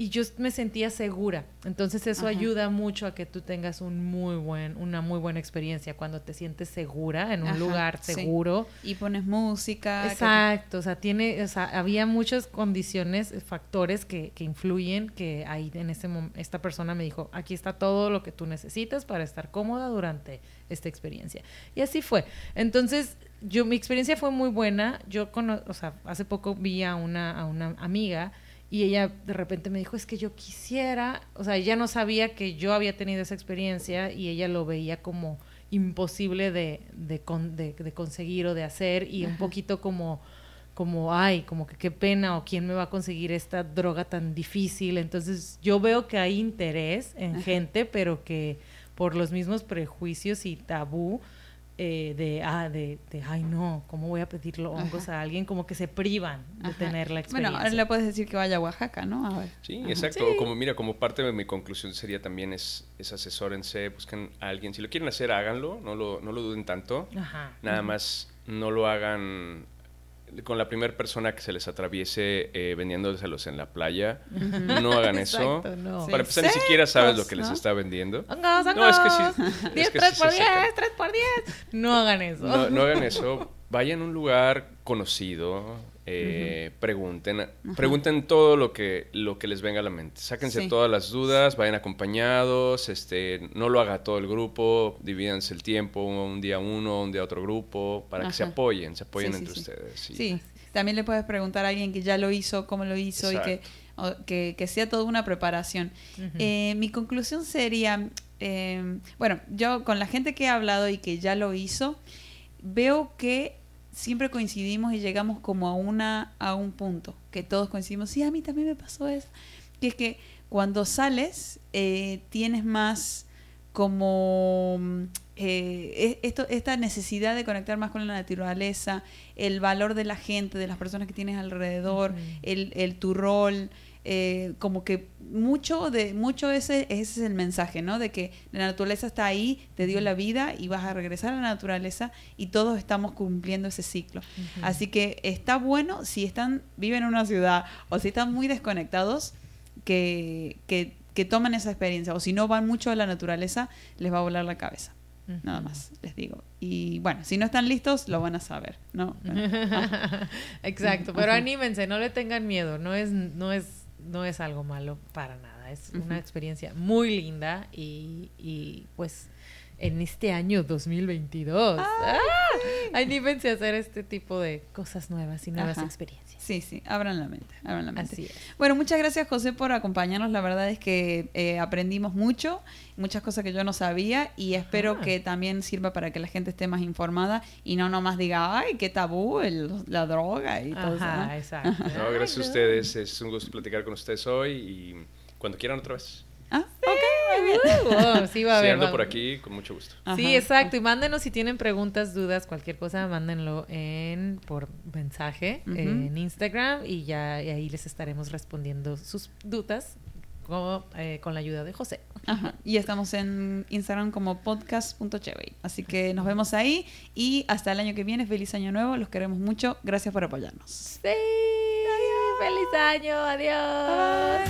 y yo me sentía segura. Entonces eso ayuda mucho a que tú tengas un muy buen, una muy buena experiencia cuando te sientes segura en un lugar seguro. Y pones música. Exacto, o sea, tiene, o sea, había muchas condiciones, factores que, que influyen, que ahí en ese momento, esta persona me dijo, aquí está todo lo que tú necesitas para estar cómoda durante esta experiencia. Y así fue. Entonces, yo, mi experiencia fue muy buena. Yo, o sea, hace poco vi a una, a una amiga y ella de repente me dijo, es que yo quisiera, o sea, ella no sabía que yo había tenido esa experiencia y ella lo veía como imposible de, de, de, conseguir o de hacer y un poquito como, como, ay, como que qué pena o quién me va a conseguir esta droga tan difícil. Entonces yo veo que hay interés en gente, pero que por los mismos prejuicios y tabú, eh, de, ah, de, de, ay no, ¿cómo voy a pedirle hongos a alguien? Como que se privan de tener la experiencia. Bueno, ahora le puedes decir que vaya a Oaxaca, ¿no? A ver. Sí, exacto. Como mira, como parte de mi conclusión sería también es, es asesórense, busquen a alguien. Si lo quieren hacer, háganlo, no lo, no lo duden tanto. Nada más no lo hagan con la primera persona que se les atraviese eh, vendiéndoselos en la playa. No hagan eso. Para empezar, ni siquiera sabes lo que les está vendiendo. No, es que sí. 10, 3 por 10, 3 por 10. No hagan eso. No, no hagan eso. Vayan a un lugar conocido, eh, pregunten, pregunten todo lo que, lo que les venga a la mente. Sáquense todas las dudas, vayan acompañados, este, no lo haga todo el grupo, divídanse el tiempo, un día uno, un día otro grupo, para que se apoyen, se apoyen entre ustedes. Sí. también le puedes preguntar a alguien que ya lo hizo, cómo lo hizo y que, que, sea toda una preparación. Eh, mi conclusión sería, eh, bueno, yo con la gente que he hablado y que ya lo hizo, veo que siempre coincidimos y llegamos como a una a un punto que todos coincidimos sí a mí también me pasó eso que es que cuando sales eh, tienes más como eh, esto, esta necesidad de conectar más con la naturaleza, el valor de la gente, de las personas que tienes alrededor, el, el, tu rol, eh, como que mucho de mucho ese, ese es el mensaje, ¿no? De que la naturaleza está ahí, te dio la vida y vas a regresar a la naturaleza y todos estamos cumpliendo ese ciclo. Así que está bueno si están viven en una ciudad o si están muy desconectados que, que, que tomen esa experiencia o si no van mucho a la naturaleza les va a volar la cabeza. Nada más, les digo. Y bueno, si no están listos, lo van a saber, ¿no? <laughs> Exacto, pero anímense, no le tengan miedo, no es, no es no es algo malo para nada. Es una experiencia muy linda y, y pues en este año 2022. ¡Ah! Anímense a hacer este tipo de cosas nuevas y nuevas experiencias. Sí, sí, abran la mente, abran la mente. Así es. Bueno, muchas gracias José por acompañarnos. La verdad es que eh, aprendimos mucho, muchas cosas que yo no sabía y espero que también sirva para que la gente esté más informada y no nomás diga, ay, qué tabú la droga y todo eso. Exacto. <laughs> no, gracias a ustedes, es un gusto platicar con ustedes hoy y cuando quieran otra vez. Ah, ok, sí, va a haber. por aquí, con mucho gusto. Sí, exacto. Y mándenos si tienen preguntas, dudas, cualquier cosa, mándenlo en por mensaje en Instagram y ya ahí les estaremos respondiendo sus dudas eh, con la ayuda de José. Ajá. Y estamos en Instagram como podcast.chevey. Así que nos vemos ahí y hasta el año que viene. Feliz año nuevo. Los queremos mucho. Gracias por apoyarnos. Sí. Adiós. Feliz año. Adiós.